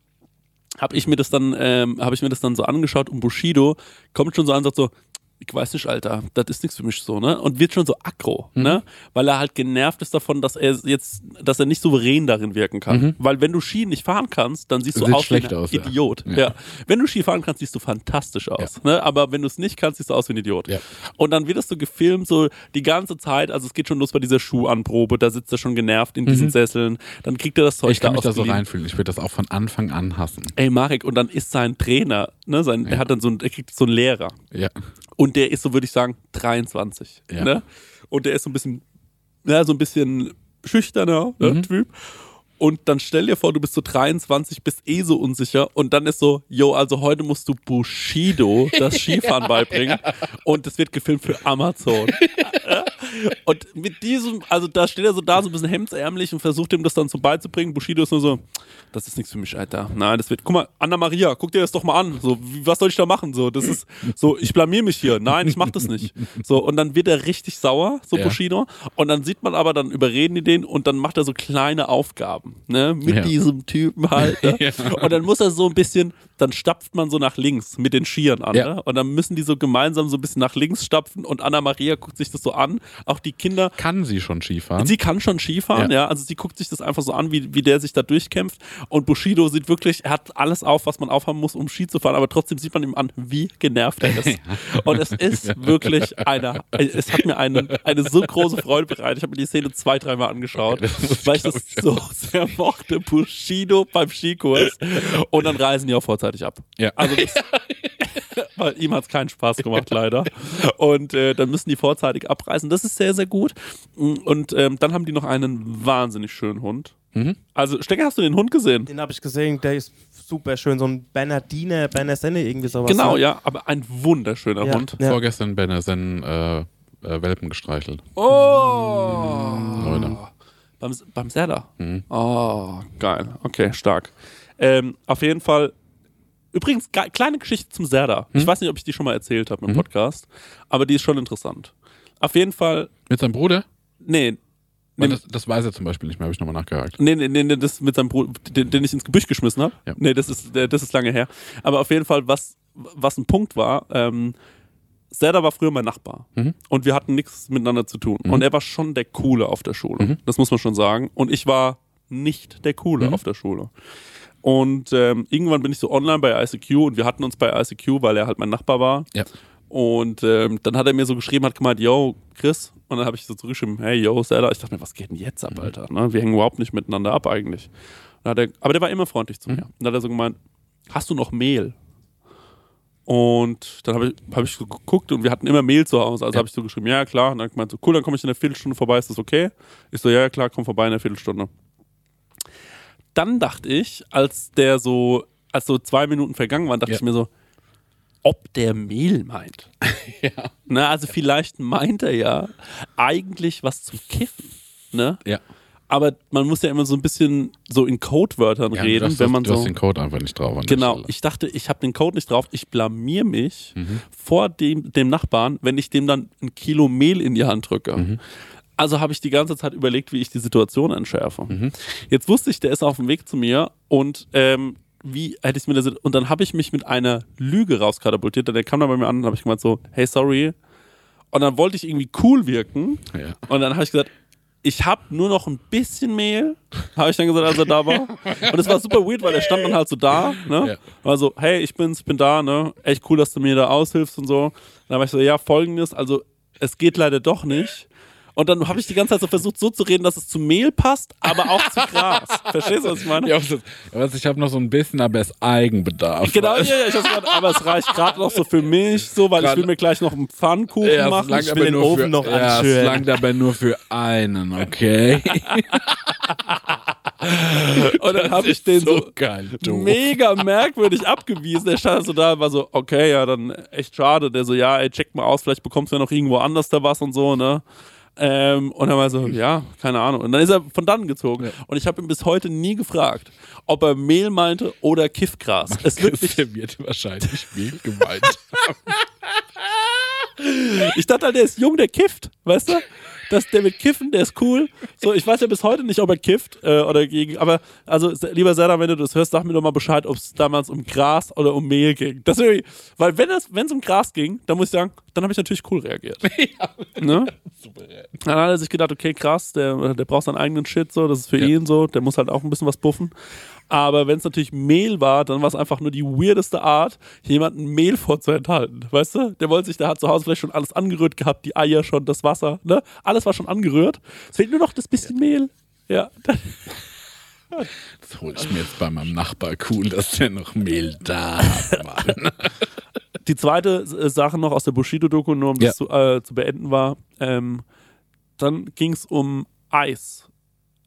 Speaker 1: habe ich mir das dann, ähm, habe ich mir das dann so angeschaut und Bushido kommt schon so an und sagt so, ich weiß nicht, Alter, das ist nichts für mich so, ne? Und wird schon so aggro,
Speaker 2: Mhm.
Speaker 1: ne? Weil er halt genervt ist davon, dass er jetzt, dass er nicht souverän darin wirken kann. Weil wenn du Ski nicht fahren kannst, dann siehst du
Speaker 2: Mhm. Sieht
Speaker 1: aus wie ein
Speaker 2: aus, ja.
Speaker 1: Idiot. Ja.
Speaker 2: Ja.
Speaker 1: Wenn du Ski fahren kannst, siehst du fantastisch aus. Ne? Aber wenn du es nicht kannst, siehst du aus wie ein Idiot.
Speaker 2: Ja.
Speaker 1: Und dann wird das so gefilmt, so die ganze Zeit. Also es geht schon los bei dieser Schuhanprobe, da sitzt er schon genervt in diesen Sesseln. Dann kriegt er das Zeug
Speaker 2: Ich kann mich da so reinfühlen. Ich würde das auch von Anfang an hassen.
Speaker 1: Ey, Marek, und dann ist sein Trainer, ne, sein, er hat dann so einen, er kriegt so einen Lehrer.
Speaker 2: Ja.
Speaker 1: Und der ist so, würde ich sagen, 23.
Speaker 2: Ja.
Speaker 1: Ne? Und der ist so ein bisschen, ja, so ein bisschen schüchterner ne, Typ. Und dann stell dir vor, du bist so 23, bist eh so unsicher und dann ist so, yo, also heute musst du Bushido das Skifahren beibringen und das wird gefilmt für Amazon. Ja? Und mit diesem, also da steht er so da, so ein bisschen hemdsärmlich und versucht ihm das dann so beizubringen. Bushido ist nur so, das ist nichts für mich, Alter. Nein, das wird, guck mal, Anna Maria, guck dir das doch mal an. So, was soll ich da machen? So, das ist so, ich blamier mich hier. Nein, ich mach das nicht. So, und dann wird er richtig sauer, so
Speaker 2: Ja.
Speaker 1: Bushido. Und dann sieht man aber, dann überreden die den und dann macht er so kleine Aufgaben, ne, mit
Speaker 2: Ja.
Speaker 1: diesem Typen halt. Ne?
Speaker 2: Ja.
Speaker 1: Und dann muss er so ein bisschen, dann stapft man so nach links mit den Skiern an. Ne? Und dann müssen die so gemeinsam so ein bisschen nach links stapfen und Anna Maria guckt sich das so an. Auch die Kinder,
Speaker 2: Kann sie schon Skifahren?
Speaker 1: Sie kann schon Skifahren, ja.
Speaker 2: Ja.
Speaker 1: Also sie guckt sich das einfach so an, wie, wie der sich da durchkämpft. Und Bushido sieht wirklich, er hat alles auf, was man aufhaben muss, um Ski zu fahren, aber trotzdem sieht man ihm an, wie genervt er ist. Und es ist wirklich eine, es hat mir eine, eine so große Freude bereitet. Ich habe mir die Szene zwei, dreimal angeschaut,
Speaker 2: ich,
Speaker 1: weil ich das so sehr mochte. Bushido beim Skikurs. Und dann reisen die auch vorzeitig ab.
Speaker 2: Ja.
Speaker 1: Also das, weil ihm hat es keinen Spaß gemacht, leider. Und äh, dann müssen die vorzeitig abreisen. Das ist sehr, sehr gut. Und ähm, dann haben die noch einen wahnsinnig schönen Hund.
Speaker 2: Mhm.
Speaker 1: Also, Stecker, hast du den Hund gesehen?
Speaker 3: Den habe ich gesehen, der ist super schön, so ein Bernardiner, Bernardine, irgendwie sowas.
Speaker 1: Genau,
Speaker 3: ne?
Speaker 1: ja, aber ein wunderschöner
Speaker 3: Ja.
Speaker 1: Hund.
Speaker 3: Ja.
Speaker 2: Vorgestern Benesen äh, äh, Welpen gestreichelt.
Speaker 1: Oh!
Speaker 2: Leute.
Speaker 1: Beim, beim Serda.
Speaker 2: Mhm.
Speaker 1: Oh, geil. Okay, stark. Ähm, auf jeden Fall. Übrigens, ge- kleine Geschichte zum Serda.
Speaker 2: Mhm.
Speaker 1: Ich weiß nicht, ob ich die schon mal erzählt habe im Podcast, aber die ist schon interessant. Auf jeden Fall,
Speaker 2: Mit seinem Bruder?
Speaker 1: nee, Nee.
Speaker 2: das, das weiß er zum Beispiel nicht mehr, habe ich nochmal nachgehakt.
Speaker 1: Nee, nee, nee, nee, das mit seinem Bruder, den, den ich ins Gebüsch geschmissen habe.
Speaker 2: Ja.
Speaker 1: Nee, das ist, das ist lange her. Aber auf jeden Fall, was, was ein Punkt war, ähm, Zelda war früher mein Nachbar.
Speaker 2: Mhm.
Speaker 1: Und wir hatten nichts miteinander zu tun. Und er war schon der Coole auf der Schule.
Speaker 2: Mhm.
Speaker 1: Das muss man schon sagen. Und ich war nicht der Coole
Speaker 2: Mhm.
Speaker 1: auf der Schule. Und ähm, irgendwann bin ich so online bei ICQ und wir hatten uns bei ICQ, weil er halt mein Nachbar war.
Speaker 2: Ja.
Speaker 1: Und ähm, dann hat er mir so geschrieben, hat gemeint, yo, Chris. Und dann habe ich so zurückgeschrieben, hey, yo, Zelda. Ich dachte mir, was geht denn jetzt ab, Alter? Ne? Wir hängen überhaupt nicht miteinander ab eigentlich. Er, aber der war immer freundlich zu mir. Und dann hat er so gemeint, hast du noch Mehl? Und dann habe ich, hab ich so geguckt und wir hatten immer Mehl zu Hause. Also
Speaker 2: Ja.
Speaker 1: habe ich so geschrieben, ja klar. Und dann hat er gemeint, so cool, dann komme ich in einer Viertelstunde vorbei, ist das okay? Ich so, ja ja, klar, komm vorbei in einer Viertelstunde. Dann dachte ich, als der so, als so zwei Minuten vergangen waren, dachte
Speaker 2: Ja.
Speaker 1: ich mir so, ob der Mehl meint.
Speaker 2: Ja.
Speaker 1: Na, also vielleicht meint er ja eigentlich was zum Kiffen. Ne?
Speaker 2: Ja.
Speaker 1: Aber man muss ja immer so ein bisschen so in Codewörtern
Speaker 2: ja du
Speaker 1: reden,
Speaker 2: hast,
Speaker 1: wenn man
Speaker 2: du
Speaker 1: so.
Speaker 2: hast den Code einfach nicht drauf.
Speaker 1: Genau,
Speaker 2: Stelle.
Speaker 1: ich dachte, ich habe den Code nicht drauf, ich blamier mich
Speaker 2: Mhm.
Speaker 1: vor dem, dem Nachbarn, wenn ich dem dann ein Kilo Mehl in die Hand drücke.
Speaker 2: Mhm.
Speaker 1: Also habe ich die ganze Zeit überlegt, wie ich die Situation entschärfe.
Speaker 2: Mhm.
Speaker 1: Jetzt wusste ich, der ist auf dem Weg zu mir und ähm, wie hätte ich mir das und dann habe ich mich mit einer Lüge rauskatapultiert. Der kam dann bei mir an und habe ich gemeint so, hey sorry. Und dann wollte ich irgendwie cool wirken
Speaker 2: Ja.
Speaker 1: und dann habe ich gesagt, ich habe nur noch ein bisschen Mehl, habe ich dann gesagt, als er da war. Und es war super weird, weil er stand dann halt so da, ne?
Speaker 2: Ja.
Speaker 1: War so, hey, ich bin's, bin da, ne? Echt cool, dass du mir da aushilfst und so. Dann war ich so, ja, folgendes, also es geht leider doch nicht. Und dann habe ich die ganze Zeit so versucht, so zu reden, dass es zu Mehl passt, aber auch zu Gras. Verstehst du, was ich meine?
Speaker 2: Ja, was, ich habe noch so ein bisschen, aber es ist Eigenbedarf.
Speaker 1: Genau, ja, ja, ich hab's grad, aber es reicht gerade noch so für mich, so, weil ich
Speaker 2: Grad-
Speaker 1: will mir gleich noch einen Pfannkuchen
Speaker 2: Ja,
Speaker 1: machen. Ich will den Ofen
Speaker 2: für,
Speaker 1: noch
Speaker 2: ja,
Speaker 1: anschüren.
Speaker 2: es langt aber nur für einen, okay?
Speaker 1: Und dann habe ich den so,
Speaker 2: geil, du.
Speaker 1: mega merkwürdig abgewiesen. Der stand so da und war so, okay, ja, dann echt schade. Der so, ja, ey, check mal aus, vielleicht bekommst du ja noch irgendwo anders da was und so, ne? Ähm, und er war so, ja, keine Ahnung. Und dann ist er von dann gezogen.
Speaker 2: Ja.
Speaker 1: Und ich habe ihn bis heute nie gefragt, ob er Mehl meinte oder Kiffgras. Es wird nicht,
Speaker 2: Der wird wahrscheinlich Mehl gemeint.
Speaker 1: ich dachte halt, der ist jung, der kifft, weißt du? Das, der wird kiffen, der ist cool. So, ich weiß ja bis heute nicht, ob er kifft äh, oder gegen. Aber also, lieber Sarah, wenn du das hörst, sag mir doch mal Bescheid, ob es damals um Gras oder um Mehl ging. Das weil wenn es es um Gras ging, dann muss ich sagen, dann habe ich natürlich cool reagiert. Ne? Dann hat er sich gedacht, okay, krass, der, der braucht seinen eigenen Shit, so, das ist für
Speaker 2: Ja.
Speaker 1: ihn so, der muss halt auch ein bisschen was buffen. Aber wenn es natürlich Mehl war, dann war es einfach nur die weirdeste Art, jemanden Mehl vorzuenthalten. Weißt du? Der wollte sich, der hat zu Hause vielleicht schon alles angerührt gehabt, die Eier schon, das Wasser, ne? Alles war schon angerührt. Es fehlt nur noch das bisschen Mehl. Ja.
Speaker 2: Das hole ich mir jetzt bei meinem Nachbar cool, dass der noch Mehl da hat, Mann.
Speaker 1: Die zweite Sache noch aus der Bushido-Doku, nur um das zu, äh, zu beenden, war, ähm, dann ging es um Eis.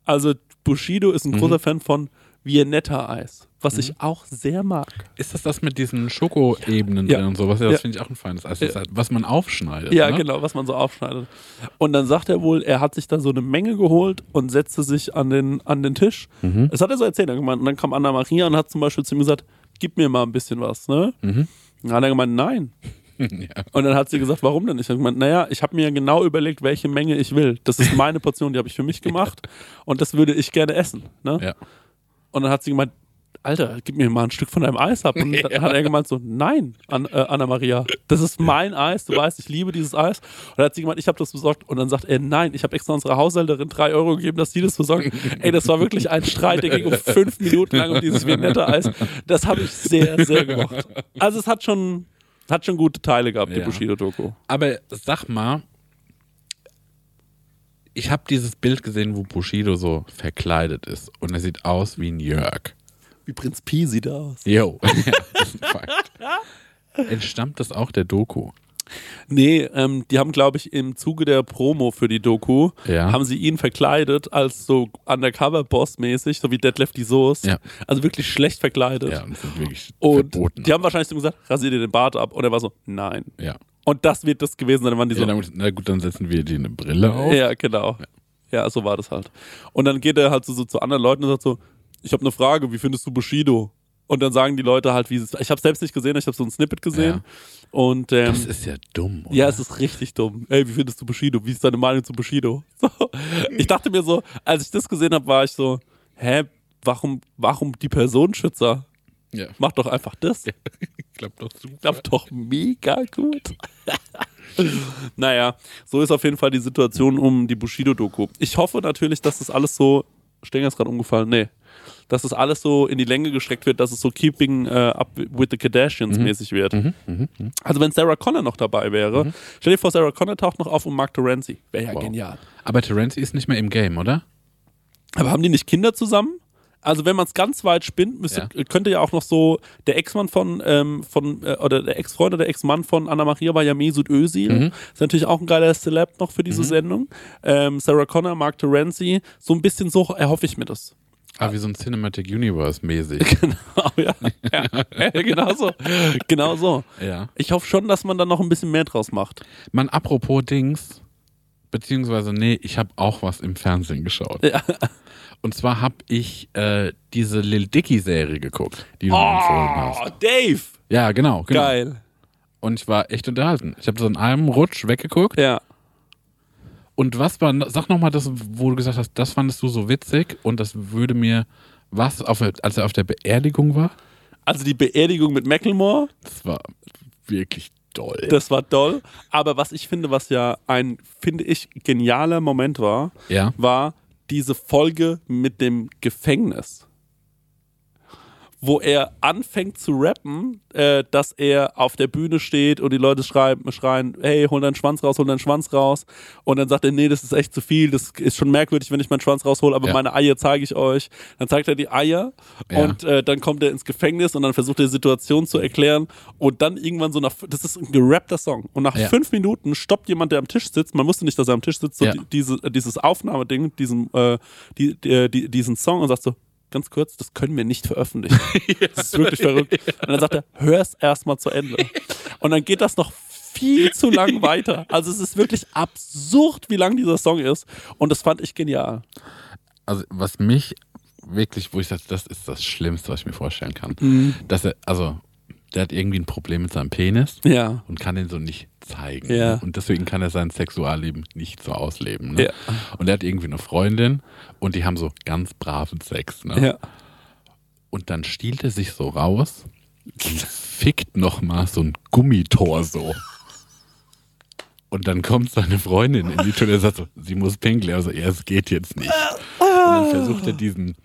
Speaker 1: Also Bushido ist ein
Speaker 2: Mhm.
Speaker 1: großer Fan von Viennetta-Eis, was ich auch sehr mag.
Speaker 2: Ist das das mit diesen Schokoebenen
Speaker 1: Ja.
Speaker 2: drin und sowas? Ja, das
Speaker 1: Ja.
Speaker 2: finde ich auch ein feines Eis. Ist halt, was man aufschneidet.
Speaker 1: Ja,
Speaker 2: ne?
Speaker 1: genau, was man so aufschneidet. Und dann sagt er wohl, er hat sich da so eine Menge geholt und setzte sich an den, an den Tisch.
Speaker 2: Mhm.
Speaker 1: Das hat er so erzählt. Er Und dann kam Anna-Maria und hat zum Beispiel zu ihm gesagt, gib mir mal ein bisschen was, ne?
Speaker 2: Mhm.
Speaker 1: Dann hat er gemeint, nein.
Speaker 2: ja.
Speaker 1: Und dann hat sie gesagt, warum denn nicht? Ich habe gemeint, naja, ich habe mir genau überlegt, welche Menge ich will. Das ist meine Portion, die habe ich für mich gemacht und das würde ich gerne essen. Ne?
Speaker 2: Ja.
Speaker 1: Und dann hat sie gemeint, Alter, gib mir mal ein Stück von deinem Eis ab. Und dann hat er gemeint so, nein, An, äh, Anna-Maria, das ist mein Eis, du weißt, ich liebe dieses Eis. Und dann hat sie gemeint, ich habe das besorgt. Und dann sagt er, nein, ich habe extra unserer Haushälterin drei Euro gegeben, dass sie das besorgt. Ey, das war wirklich ein Streit, der ging um fünf Minuten lang um dieses Viennetta-Eis. Das habe ich sehr, sehr gemocht. Also es hat schon, hat schon gute Teile gehabt, die
Speaker 2: Ja.
Speaker 1: Bushido-Doku.
Speaker 2: Aber sag mal, ich habe dieses Bild gesehen, wo Bushido so verkleidet ist und er sieht aus wie ein Jörg.
Speaker 1: Wie Prinz Pi sieht er aus.
Speaker 2: Yo, ja, das ist ein Fakt. Entstammt das auch der Doku?
Speaker 1: Nee, ähm, die haben, glaube ich, im Zuge der Promo für die Doku,
Speaker 2: Ja.
Speaker 1: haben sie ihn verkleidet als so Undercover-Boss-mäßig, so wie Detlef die Soße.
Speaker 2: Ja.
Speaker 1: Also wirklich schlecht verkleidet.
Speaker 2: Ja, und wirklich
Speaker 1: Und
Speaker 2: verboten.
Speaker 1: die haben wahrscheinlich so gesagt, rasier dir den Bart ab. Und er war so, nein.
Speaker 2: ja.
Speaker 1: Und das wird das gewesen sein. Dann waren die so,
Speaker 2: ja, na, gut, na gut, dann setzen wir dir eine Brille auf.
Speaker 1: ja, genau. Ja. so war das halt. Und dann geht er halt so, so zu anderen Leuten und sagt so, ich habe eine Frage, wie findest du Bushido? Und dann sagen die Leute halt, wie es Ich habe selbst nicht gesehen, ich habe so ein Snippet gesehen. Und ähm,
Speaker 2: Das ist ja dumm. Oder?
Speaker 1: Ja, es ist richtig dumm. Ey, wie findest du Bushido? Wie ist deine Meinung zu Bushido? So. Ich dachte mir so, als ich das gesehen habe, war ich so, hä, warum, warum die Personenschützer?
Speaker 2: ja.
Speaker 1: Mach doch einfach das.
Speaker 2: Klappt doch super.
Speaker 1: Klappt doch mega gut. naja, so ist auf jeden Fall die Situation um die Bushido-Doku. Ich hoffe natürlich, dass das alles so, Stenger ist gerade umgefallen, nee, dass das alles so in die Länge gestreckt wird, dass es so Keeping äh, Up with the Kardashians mäßig wird. Also wenn Sarah Connor noch dabei wäre, stell dir vor, Sarah Connor taucht noch auf und Mark Terenzi. Wäre ja
Speaker 2: Wow.
Speaker 1: genial.
Speaker 2: Aber Terenzi ist nicht mehr im Game, oder?
Speaker 1: Aber haben die nicht Kinder zusammen? Also wenn man es ganz weit spinnt, müsste, könnte ja auch noch so der Ex-Mann von, ähm, von äh, oder der Ex-Freund oder der Ex-Mann von Anna-Maria war ja Mesut Özil. Ist natürlich auch ein geiler Celeb noch für diese Sendung. Ähm, Sarah Connor, Mark Terenzi, so ein bisschen so erhoffe ich mir das.
Speaker 2: Ah, wie so ein Cinematic Universe mäßig.
Speaker 1: Genau, ja. ja. genau so. Genau so.
Speaker 2: ja.
Speaker 1: Ich hoffe schon, dass man da noch ein bisschen mehr draus macht.
Speaker 2: Man, apropos Dings, beziehungsweise, nee, ich habe auch was im Fernsehen geschaut.
Speaker 1: Ja.
Speaker 2: Und zwar habe ich äh, diese Lil Dicky-Serie geguckt, die du mir empfohlen hast.
Speaker 1: Oh, Dave!
Speaker 2: Ja, genau, genau.
Speaker 1: Geil.
Speaker 2: Und ich war echt unterhalten. Ich habe so in einem Rutsch weggeguckt.
Speaker 1: Ja.
Speaker 2: Und was war, sag nochmal das, wo du gesagt hast, das fandest du so witzig und das würde mir, was, auf, als er auf der Beerdigung war,
Speaker 1: Also die Beerdigung mit Macklemore,
Speaker 2: das war wirklich doll.
Speaker 1: Das war toll. Aber was ich finde, was ja ein, finde ich, genialer Moment war,
Speaker 2: ja.
Speaker 1: war diese Folge mit dem Gefängnis. Wo er anfängt zu rappen, äh, dass er auf der Bühne steht und die Leute schreiben, schreien, hey, hol deinen Schwanz raus, hol deinen Schwanz raus. Und dann sagt er, nee, das ist echt zu viel, das ist schon merkwürdig, wenn ich meinen Schwanz raushole, aber
Speaker 2: Ja.
Speaker 1: meine Eier zeige ich euch. Dann zeigt er die Eier
Speaker 2: Ja.
Speaker 1: und äh, dann kommt er ins Gefängnis und dann versucht er die Situation zu erklären und dann irgendwann so nach, das ist ein gerappter Song und nach
Speaker 2: Ja.
Speaker 1: fünf Minuten stoppt jemand, der am Tisch sitzt, man wusste nicht, dass er am Tisch sitzt, so die, diese, dieses Aufnahmeding, diesen, äh, die, die, die, diesen Song und sagt so, ganz kurz, das können wir nicht veröffentlichen. Das ist wirklich verrückt. Und dann sagt er, hör es erstmal zu Ende. Und dann geht das noch viel zu lang weiter. Also es ist wirklich absurd, wie lang dieser Song ist. Und das fand ich genial.
Speaker 2: Also, was mich wirklich, wo ich sage, das ist das Schlimmste, was ich mir vorstellen kann.
Speaker 1: Mhm.
Speaker 2: Dass er, also, der hat irgendwie ein Problem mit seinem Penis
Speaker 1: Ja.
Speaker 2: und kann den so nicht zeigen.
Speaker 1: Ja.
Speaker 2: Und deswegen kann er sein Sexualleben nicht so ausleben. Ne?
Speaker 1: Ja.
Speaker 2: Und er hat irgendwie eine Freundin und die haben so ganz braven Sex. Ne? Und dann stiehlt er sich so raus und fickt nochmal so ein Gummitor so. Und dann kommt seine Freundin in die Toilette und sagt so, sie muss pinkeln. Also, ja, es geht jetzt nicht. Und dann versucht er diesen,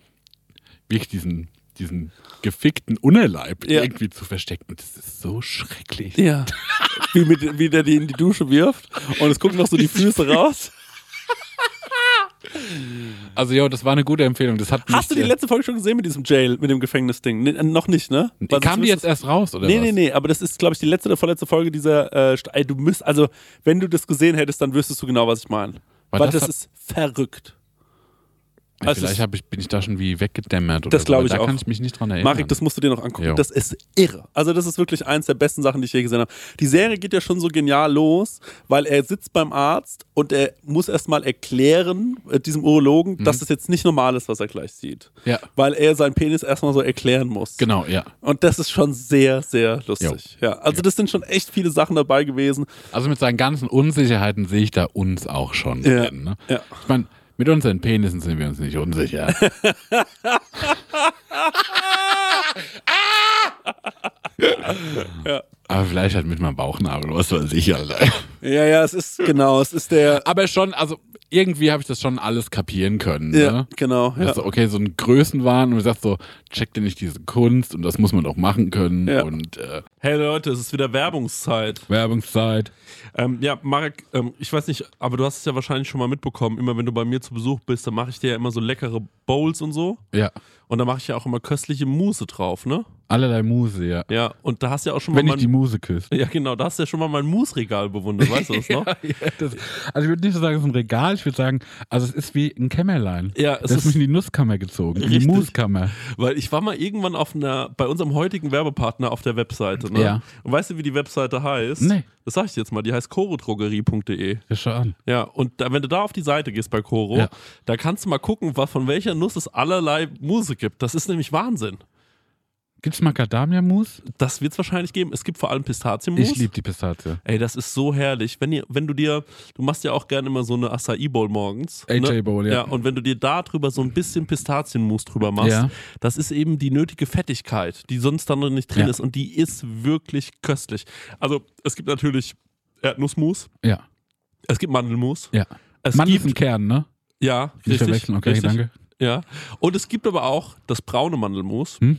Speaker 2: wirklich diesen, diesen gefickten Unterleib
Speaker 1: Ja.
Speaker 2: irgendwie zu verstecken. Und das ist so schrecklich.
Speaker 1: Ja. Wie, mit, wie der die in die Dusche wirft und es gucken noch so die Füße raus.
Speaker 2: Also, ja, das war eine gute Empfehlung. Das hat
Speaker 1: Hast du die
Speaker 2: äh,
Speaker 1: letzte Folge schon gesehen mit diesem Jail, mit dem Gefängnisding? Nee, äh, noch nicht, ne? Sonst
Speaker 2: Kam die jetzt erst raus, oder
Speaker 1: Nee,
Speaker 2: was?
Speaker 1: nee, nee, aber das ist, glaube ich, die letzte oder vorletzte Folge dieser. Äh, ey, du müsst, also, wenn du das gesehen hättest, dann wüsstest du genau, was ich meine.
Speaker 2: Weil
Speaker 1: Weil
Speaker 2: das
Speaker 1: das, ist verrückt. Also
Speaker 2: Vielleicht hab ich, bin ich da schon wie weggedämmert. Oder
Speaker 1: Das
Speaker 2: so,
Speaker 1: glaub
Speaker 2: weil
Speaker 1: ich
Speaker 2: Da
Speaker 1: auch.
Speaker 2: kann ich mich nicht dran erinnern.
Speaker 1: Marek, das musst du dir noch angucken.
Speaker 2: Jo.
Speaker 1: Das ist irre. Also, das ist wirklich eins der besten Sachen, die ich je gesehen habe. Die Serie geht ja schon so genial los, weil er sitzt beim Arzt und er muss erstmal erklären, äh, diesem Urologen, dass das jetzt nicht normal ist, was er gleich sieht.
Speaker 2: Mhm. Ja.
Speaker 1: Weil er seinen Penis erstmal so erklären muss.
Speaker 2: Genau, ja.
Speaker 1: Und das ist schon sehr, sehr lustig. Ja, also das sind schon echt viele Sachen dabei gewesen.
Speaker 2: Also mit seinen ganzen Unsicherheiten sehe ich da uns auch schon
Speaker 1: Ja.
Speaker 2: drin. Ne?
Speaker 1: Ja.
Speaker 2: Ich meine, mit unseren Penissen sind wir uns nicht unsicher. Aber vielleicht halt mit meinem Bauchnabel, was weiß ich, Alter.
Speaker 1: Ja, ja, es ist genau, es ist der.
Speaker 2: Aber schon, also irgendwie habe ich das schon alles kapieren können.
Speaker 1: Ja,
Speaker 2: Ne?
Speaker 1: genau. Ja.
Speaker 2: Also, okay, so ein Größenwahn und du sagst so, check dir nicht diese Kunst und das muss man doch machen können.
Speaker 1: Ja.
Speaker 2: Und äh,
Speaker 1: Hey Leute, es ist wieder Werbungszeit.
Speaker 2: Werbungszeit.
Speaker 1: Ähm, ja, Marek, ähm, ich weiß nicht, aber du hast es ja wahrscheinlich schon mal mitbekommen. Immer wenn du bei mir zu Besuch bist, dann mache ich dir ja immer so leckere Bowls und so.
Speaker 2: Ja.
Speaker 1: Und da mache ich ja auch immer köstliche Mousse drauf, ne?
Speaker 2: Allerlei Muse, ja.
Speaker 1: Ja, und da hast du ja auch schon
Speaker 2: Wenn
Speaker 1: mal
Speaker 2: ich die Muse küsse.
Speaker 1: Ja, genau, da hast du ja schon mal mein Mousse-Regal bewundert, weißt du das noch?
Speaker 2: Ja, das, also ich würde nicht so sagen, es ist ein Regal, ich würde sagen, also es ist wie ein Kämmerlein.
Speaker 1: Ja, es
Speaker 2: das ist mich in die Nusskammer gezogen, in die
Speaker 1: Richtig.
Speaker 2: Muskammer.
Speaker 1: Weil ich war mal irgendwann auf einer, bei unserem heutigen Werbepartner auf der Webseite, ne?
Speaker 2: Ja.
Speaker 1: Und weißt du, wie die Webseite heißt?
Speaker 2: Nee.
Speaker 1: Das sag ich dir jetzt mal, die heißt chorodrogerie.de.
Speaker 2: Ja, schau an.
Speaker 1: Ja, und da, wenn du da auf die Seite gehst bei Coro,
Speaker 2: Ja.
Speaker 1: da kannst du mal gucken, was, von welcher Nuss es allerlei Muse gibt. Das ist nämlich Wahnsinn.
Speaker 2: Gibt's Macadamia-Mus?
Speaker 1: Das wird es wahrscheinlich geben. Es gibt vor allem Pistazienmus.
Speaker 2: Ich liebe die Pistazie.
Speaker 1: Ey, das ist so herrlich. Wenn, ihr, wenn du dir, du machst ja auch gerne immer so eine Acai Bowl morgens.
Speaker 2: AJ
Speaker 1: ne?
Speaker 2: Bowl, ja.
Speaker 1: Ja, und wenn du dir da drüber so ein bisschen Pistazienmus drüber machst,
Speaker 2: Ja.
Speaker 1: das ist eben die nötige Fettigkeit, die sonst dann noch nicht drin
Speaker 2: Ja.
Speaker 1: ist. Und die ist wirklich köstlich. Also, es gibt natürlich Erdnussmus,
Speaker 2: Ja,
Speaker 1: es gibt Mandelmus.
Speaker 2: ja.
Speaker 1: Es
Speaker 2: ist
Speaker 1: gibt,
Speaker 2: ein Kern, ne?
Speaker 1: ja,
Speaker 2: Nicht
Speaker 1: richtig,
Speaker 2: verwechseln, okay,
Speaker 1: richtig,
Speaker 2: danke.
Speaker 1: Ja. Und es gibt aber auch das braune Mandelmus.
Speaker 2: Hm?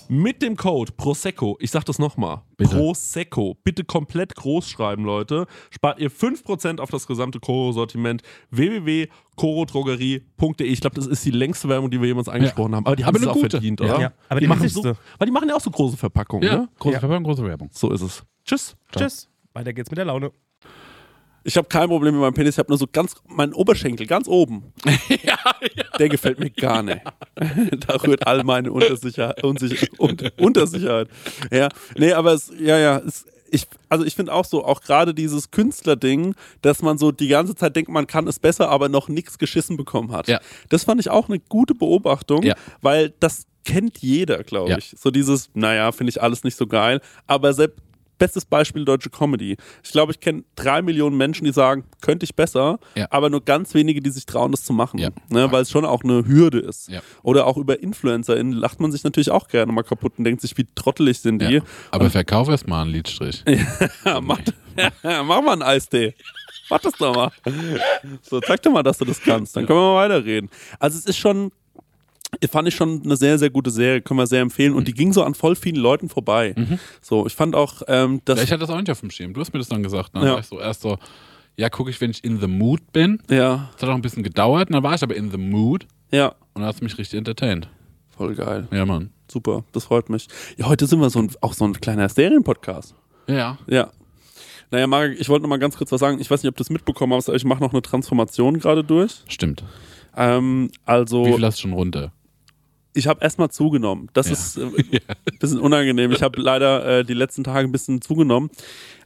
Speaker 1: mit dem Code Prosecco, ich sag das nochmal. Prosecco, bitte komplett groß schreiben, Leute, spart ihr 5% auf das gesamte Koro-Sortiment www.korodrogerie.de. Ich glaube, das ist die längste Werbung, die wir jemals angesprochen haben, aber die haben
Speaker 2: Aber
Speaker 1: es auch
Speaker 2: gute.
Speaker 1: verdient,
Speaker 2: Ja.
Speaker 1: oder?
Speaker 3: Ja, aber die
Speaker 1: machen
Speaker 3: wichtigste.
Speaker 1: so, weil die machen ja auch so große Verpackungen,
Speaker 2: Ja,
Speaker 1: ne?
Speaker 2: große
Speaker 3: Ja.
Speaker 2: Verpackung, große Werbung.
Speaker 1: So ist es. Tschüss.
Speaker 3: Tschüss. Weiter geht's mit der Laune.
Speaker 1: Ich habe kein Problem mit meinem Penis, ich habe nur so ganz meinen Oberschenkel ganz oben. Der gefällt mir gar nicht. da rührt all meine Untersicherheit, Unsicher, und, Untersicherheit. Ja, nee, aber es, ja, ja, es, ich, also ich finde auch so, auch gerade dieses Künstlerding, dass man so die ganze Zeit denkt, man kann es besser, aber noch nichts geschissen bekommen hat.
Speaker 2: Ja.
Speaker 1: Das fand ich auch eine gute Beobachtung,
Speaker 2: Ja.
Speaker 1: weil das kennt jeder, glaube
Speaker 2: Ja.
Speaker 1: ich. So dieses, naja, finde ich alles nicht so geil, aber selbst bestes Beispiel deutsche Comedy. Ich glaube, ich kenne drei Millionen Menschen, die sagen, könnte ich besser,
Speaker 2: Ja.
Speaker 1: aber nur ganz wenige, die sich trauen, das zu machen.
Speaker 2: Ja.
Speaker 1: Ne, weil es schon auch eine Hürde ist.
Speaker 2: Ja.
Speaker 1: Oder auch über InfluencerInnen lacht man sich natürlich auch gerne mal kaputt und denkt sich, wie trottelig sind die.
Speaker 2: Aber verkauf erst mal einen Lidstrich.
Speaker 1: Ja, mach, mach mal einen Eistee. Mach das doch mal. So, zeig doch mal, dass du das kannst. Dann können wir mal weiterreden. Also es ist schon, fand ich schon eine sehr, sehr gute Serie, können wir sehr empfehlen. Und die ging so an voll vielen Leuten vorbei. So, ich fand auch, ähm, dass.
Speaker 2: Ja, ich hatte das auch nicht auf dem Schirm. Du hast mir das dann gesagt. Dann
Speaker 1: Ja.
Speaker 2: war ich so erst so, ja, gucke ich, wenn ich in the mood bin.
Speaker 1: ja,
Speaker 2: Es hat auch ein bisschen gedauert, und dann war ich aber in the mood
Speaker 1: ja,
Speaker 2: und dann hat es mich richtig entertained.
Speaker 1: voll geil.
Speaker 2: Ja, Mann.
Speaker 1: Super, das freut mich. Ja, heute sind wir so ein, auch so ein kleiner Serienpodcast.
Speaker 2: Ja.
Speaker 1: Ja. Naja, Marek, ich wollte noch mal ganz kurz was sagen. Ich weiß nicht, ob du es mitbekommen hast, aber ich mache noch eine Transformation gerade durch.
Speaker 2: Stimmt.
Speaker 1: Ähm, also,
Speaker 2: Wie viel hast du schon runter?
Speaker 1: Ich habe erstmal zugenommen. Das
Speaker 2: Ja.
Speaker 1: ist äh, ein bisschen unangenehm. Ich habe leider äh, die letzten Tage ein bisschen zugenommen.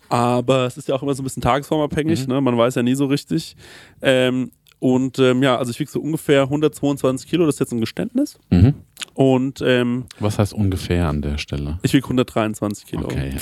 Speaker 1: Aber es ist ja auch immer so ein bisschen tagesformabhängig, ne? man weiß ja nie so richtig. Ähm, und ähm, ja, also ich wiege so ungefähr 122 Kilo, das ist jetzt ein Geständnis.
Speaker 2: Mhm.
Speaker 1: Und ähm,
Speaker 2: Was heißt ungefähr an der Stelle?
Speaker 1: ich wiege 123 Kilo.
Speaker 2: Okay.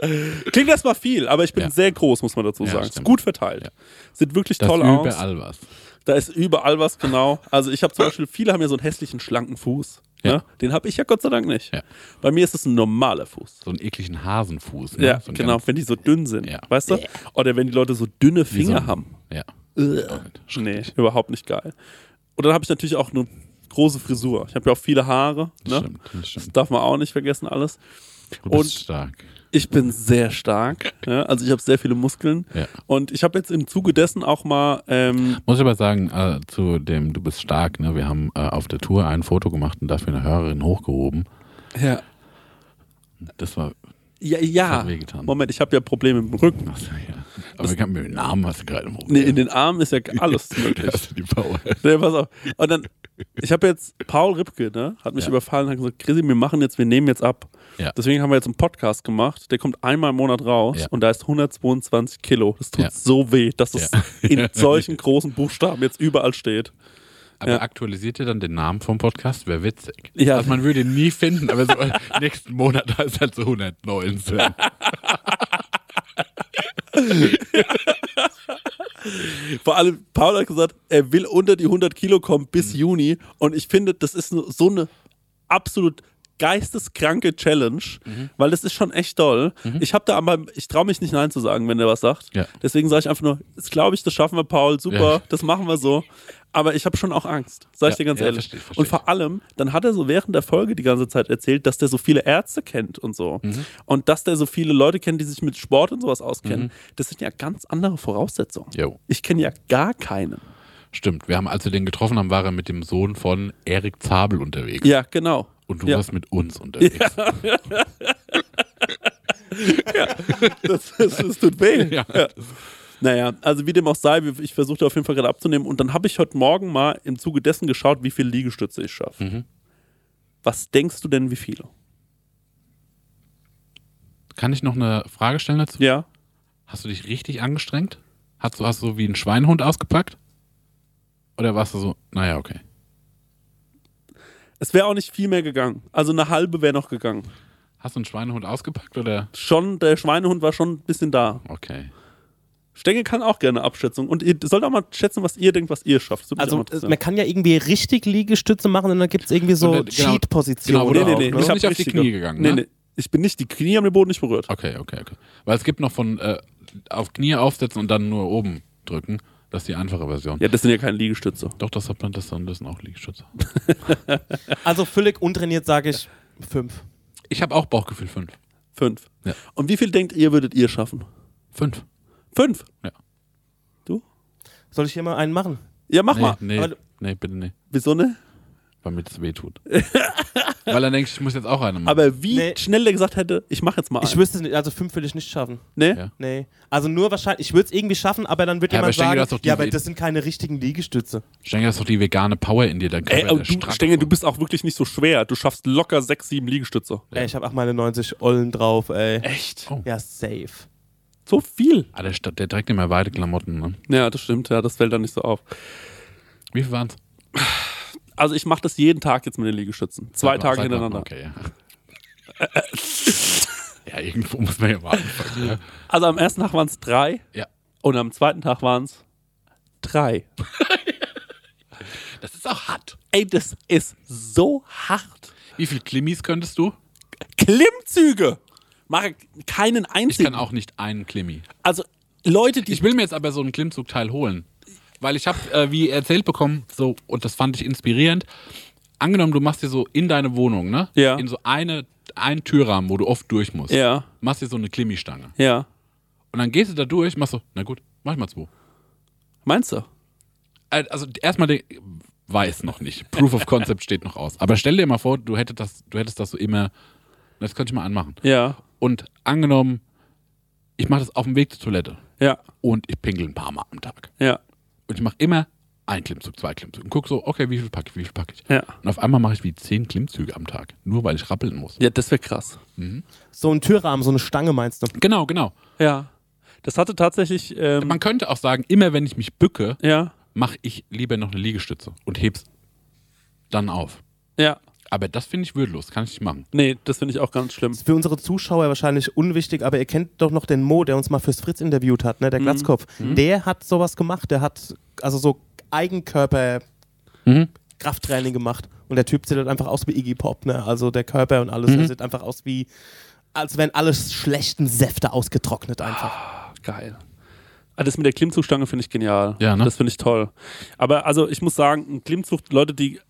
Speaker 1: Klingt erstmal viel, aber ich bin
Speaker 2: Ja.
Speaker 1: sehr groß, muss man dazu
Speaker 2: Ja,
Speaker 1: sagen. Ist gut verteilt. Sieht wirklich
Speaker 2: Das
Speaker 1: toll
Speaker 2: ist
Speaker 1: aus.
Speaker 2: überall was.
Speaker 1: Da ist überall was genau. Also ich habe zum Beispiel, viele haben ja so einen hässlichen, schlanken Fuß.
Speaker 2: Ja.
Speaker 1: Ne? Den habe ich ja Gott sei Dank nicht.
Speaker 2: Ja.
Speaker 1: Bei mir ist es ein normaler Fuß.
Speaker 2: So einen ekligen Hasenfuß. Ne?
Speaker 1: Ja,
Speaker 2: so
Speaker 1: genau, wenn die so dünn sind.
Speaker 2: Ja.
Speaker 1: Weißt du? Oder wenn die Leute so dünne
Speaker 2: so
Speaker 1: Finger
Speaker 2: ein-
Speaker 1: haben.
Speaker 2: Ja.
Speaker 1: Nee, überhaupt nicht geil. Und dann habe ich natürlich auch eine große Frisur. Ich habe ja auch viele Haare.
Speaker 2: Das
Speaker 1: Ne?
Speaker 2: stimmt, das stimmt.
Speaker 1: Das darf man auch nicht vergessen, alles.
Speaker 2: Du bist
Speaker 1: Und-
Speaker 2: stark.
Speaker 1: Ich bin sehr stark. ja? Also ich habe sehr viele Muskeln.
Speaker 2: Ja.
Speaker 1: Und ich habe jetzt im Zuge dessen auch mal ähm,
Speaker 2: Muss ich aber sagen, äh, zu dem, du bist stark, ne? Wir haben äh, auf der Tour ein Foto gemacht und dafür eine Hörerin hochgehoben.
Speaker 1: ja,
Speaker 2: Das war.
Speaker 1: ja, ja. Moment, ich habe ja Probleme mit dem Rücken.
Speaker 2: Achso, ja. Aber ich mir den Namen hast du gerade im
Speaker 1: Nee, in den Armen ist ja alles möglich. Nee, pass auf. Und dann, ich habe jetzt, Paul Ripke, ne, hat mich
Speaker 2: Ja.
Speaker 1: überfallen und hat gesagt, Chrissy, wir machen jetzt, wir nehmen jetzt ab.
Speaker 2: Ja.
Speaker 1: Deswegen haben wir jetzt einen Podcast gemacht, der kommt einmal im Monat raus
Speaker 2: Ja.
Speaker 1: und da ist 122 Kilo. Das tut so weh, dass es in solchen großen Buchstaben jetzt überall steht.
Speaker 2: Aber
Speaker 1: Ja.
Speaker 2: aktualisiert ihr dann den Namen vom Podcast? Wäre witzig.
Speaker 1: Ja.
Speaker 2: Also man würde ihn nie finden, aber so nächsten Monat ist halt so 119.
Speaker 1: Vor allem, Paul hat gesagt, er will unter die 100 Kilo kommen bis
Speaker 2: Mhm.
Speaker 1: Juni und ich finde, das ist so- eine absolut geisteskranke Challenge,
Speaker 2: Mhm.
Speaker 1: weil das ist schon echt doll. Ich habe da aber, ich traue mich nicht Nein zu sagen, wenn der was sagt.
Speaker 2: Ja.
Speaker 1: Deswegen sage ich einfach nur, das glaube ich, das schaffen wir, Paul, super,
Speaker 2: Ja.
Speaker 1: das machen wir so. Aber ich habe schon auch Angst, sag ich
Speaker 2: Ja,
Speaker 1: dir ganz
Speaker 2: ja,
Speaker 1: ehrlich.
Speaker 2: verstehe verstehe
Speaker 1: und vor allem, dann hat er so während der Folge die ganze Zeit erzählt, dass der so viele Ärzte kennt und so.
Speaker 2: Mhm.
Speaker 1: Und dass der so viele Leute kennt, die sich mit Sport und sowas auskennen. Das sind ja ganz andere Voraussetzungen.
Speaker 2: Jo,
Speaker 1: Ich kenne ja gar keinen.
Speaker 2: stimmt. Wir haben, als wir den getroffen haben, war er mit dem Sohn von Erik Zabel unterwegs.
Speaker 1: Ja, genau.
Speaker 2: Und du
Speaker 1: Ja.
Speaker 2: warst mit uns unterwegs.
Speaker 1: Das, das, das tut weh.
Speaker 2: Ja.
Speaker 1: Naja, also wie dem auch sei, ich versuchte auf jeden Fall gerade abzunehmen und dann habe ich heute Morgen mal im Zuge dessen geschaut, wie viele Liegestütze ich schaffe.
Speaker 2: Mhm.
Speaker 1: Was denkst du denn, wie viele?
Speaker 2: Kann ich noch eine Frage stellen dazu?
Speaker 1: Ja,
Speaker 2: Hast du dich richtig angestrengt? Hast du, hast du wie ein Schweinehund ausgepackt? Oder warst du so, naja, okay.
Speaker 1: Es wäre auch nicht viel mehr gegangen. Also eine halbe wäre noch gegangen.
Speaker 2: Hast du einen Schweinehund ausgepackt oder?
Speaker 1: Schon, der Schweinehund war schon ein bisschen da.
Speaker 2: Okay.
Speaker 1: Stengel kann auch gerne Abschätzung. Und ihr sollt auch mal schätzen, was ihr denkt, was ihr schafft.
Speaker 3: Also äh, man kann ja irgendwie richtig Liegestütze machen und dann gibt es irgendwie so
Speaker 2: äh, genau,
Speaker 3: Cheat-Positionen.
Speaker 2: genau,
Speaker 1: nee, nee, nee.
Speaker 3: ne?
Speaker 2: bist
Speaker 1: hab
Speaker 2: nicht auf die. Knie gegangen,
Speaker 1: Nee,
Speaker 2: ne?
Speaker 1: nee. Ich bin nicht, die Knie haben den Boden nicht berührt.
Speaker 2: Okay, okay, okay. Weil es gibt noch von äh, auf Knie aufsetzen und dann nur oben drücken. Das ist die einfache Version.
Speaker 1: Ja, das sind ja keine Liegestütze.
Speaker 2: Doch, das hat man, das, das sind auch Liegestütze.
Speaker 3: Also völlig untrainiert sage ich fünf.
Speaker 2: Ich habe auch Bauchgefühl 5.
Speaker 1: Fünf.
Speaker 2: Ja.
Speaker 1: Und wie viel denkt ihr, würdet ihr schaffen?
Speaker 2: 5.
Speaker 1: Fünf?
Speaker 2: Ja.
Speaker 1: Du?
Speaker 3: Soll ich hier mal einen machen?
Speaker 1: Ja, mach
Speaker 2: Nee,
Speaker 1: mal.
Speaker 2: nee,
Speaker 3: Aber-
Speaker 2: nee, bitte nicht.
Speaker 1: Wieso ne?
Speaker 2: Weil mir das weh tut. Weil dann denke ich, ich muss jetzt auch eine machen.
Speaker 1: Aber wie
Speaker 3: Nee.
Speaker 1: schnell der gesagt hätte, ich mach jetzt mal einen.
Speaker 3: Ich wüsste es nicht, also fünf würde ich nicht schaffen.
Speaker 1: nee?
Speaker 2: Ja.
Speaker 3: Nee. Also nur wahrscheinlich, ich würde es irgendwie schaffen, aber dann wird
Speaker 2: Ja, aber
Speaker 3: jemand sagen,
Speaker 2: die
Speaker 3: ja, aber das sind keine richtigen Liegestütze.
Speaker 2: Stengel, das ist doch die vegane Power in dir. Dann
Speaker 1: Ey, du, Stengel, du bist auch wirklich nicht so schwer. Du schaffst locker sechs, sieben Liegestütze.
Speaker 3: Ey, ich habe auch meine 90 Ollen drauf, ey.
Speaker 1: Echt?
Speaker 2: Oh.
Speaker 3: Ja, safe.
Speaker 1: So viel?
Speaker 2: Ah, der, der trägt immer weite Klamotten. Ne?
Speaker 1: Ja, das stimmt. Ja, das fällt dann nicht so auf.
Speaker 2: Wie viel waren es?
Speaker 1: Also ich mache das jeden Tag jetzt mit den Liegestützen. Zwei Tage hintereinander.
Speaker 2: Okay, ja. ja, irgendwo muss man ja mal anfangen. Ja.
Speaker 1: Also am ersten Tag waren es drei
Speaker 2: ja.
Speaker 1: und am zweiten Tag waren es drei.
Speaker 2: Das ist auch hart.
Speaker 1: Ey, das ist so hart.
Speaker 2: Wie viel Klimmis könntest du?
Speaker 1: Klimmzüge! Mache keinen
Speaker 2: Ich
Speaker 1: einzigen.
Speaker 2: kann auch nicht einen Klimmi.
Speaker 1: Also Leute, die
Speaker 2: Ich will mir jetzt aber so einen Klimmzugteil holen. Weil ich habe, äh, wie erzählt bekommen, so, und das fand ich inspirierend, angenommen, du machst dir so in deine Wohnung, ne?
Speaker 1: Ja.
Speaker 2: In so eine, einen Türrahmen, wo du oft durch musst.
Speaker 1: Ja,
Speaker 2: Machst dir so eine Klimmi-Stange.
Speaker 1: ja.
Speaker 2: Und dann gehst du da durch, machst so, na gut, mach ich mal zwei.
Speaker 1: Meinst du?
Speaker 2: Äh, Also erstmal den, weiß noch nicht. Proof of Concept steht noch aus. Aber stell dir mal vor, du hättest das, du hättest das so immer, das könnte ich mal anmachen.
Speaker 1: Ja,
Speaker 2: Und angenommen, ich mache das auf dem Weg zur Toilette
Speaker 1: ja,
Speaker 2: und ich pinkel ein paar Mal am Tag.
Speaker 1: ja,
Speaker 2: Und ich mache immer ein Klimmzug, zwei Klimmzüge. Und guck so, okay, wie viel packe ich, wie viel packe ich.
Speaker 1: ja.
Speaker 2: Und auf einmal mache ich wie zehn Klimmzüge am Tag. Nur weil ich rappeln muss.
Speaker 1: Ja, das wäre krass.
Speaker 3: So ein Türrahmen, so eine Stange meinst du?
Speaker 2: Genau, genau.
Speaker 1: Ja. Das hatte tatsächlich, ähm,
Speaker 2: Man könnte auch sagen, immer wenn ich mich bücke,
Speaker 1: ja,
Speaker 2: mache ich lieber noch eine Liegestütze und heb's dann auf.
Speaker 1: ja.
Speaker 2: Aber das finde ich würdelos, kann ich nicht machen.
Speaker 1: Nee, das finde ich auch ganz schlimm.
Speaker 3: Ist für unsere Zuschauer wahrscheinlich unwichtig, aber ihr kennt doch noch den Mo, der uns mal fürs Fritz interviewt hat, ne? der Glatzkopf. Der hat sowas gemacht, der hat also so Eigenkörper
Speaker 2: Mhm.
Speaker 3: Krafttraining gemacht und der Typ sieht halt einfach aus wie Iggy Pop, ne? Also der Körper und alles, der sieht einfach aus wie als wären alles schlechten Säfte ausgetrocknet einfach.
Speaker 1: Geil. Ah, Das mit der Klimmzugstange finde ich genial.
Speaker 2: Ja, ne?
Speaker 1: Das finde ich toll. Aber also ich muss sagen, ein Klimmzug, Leute, die.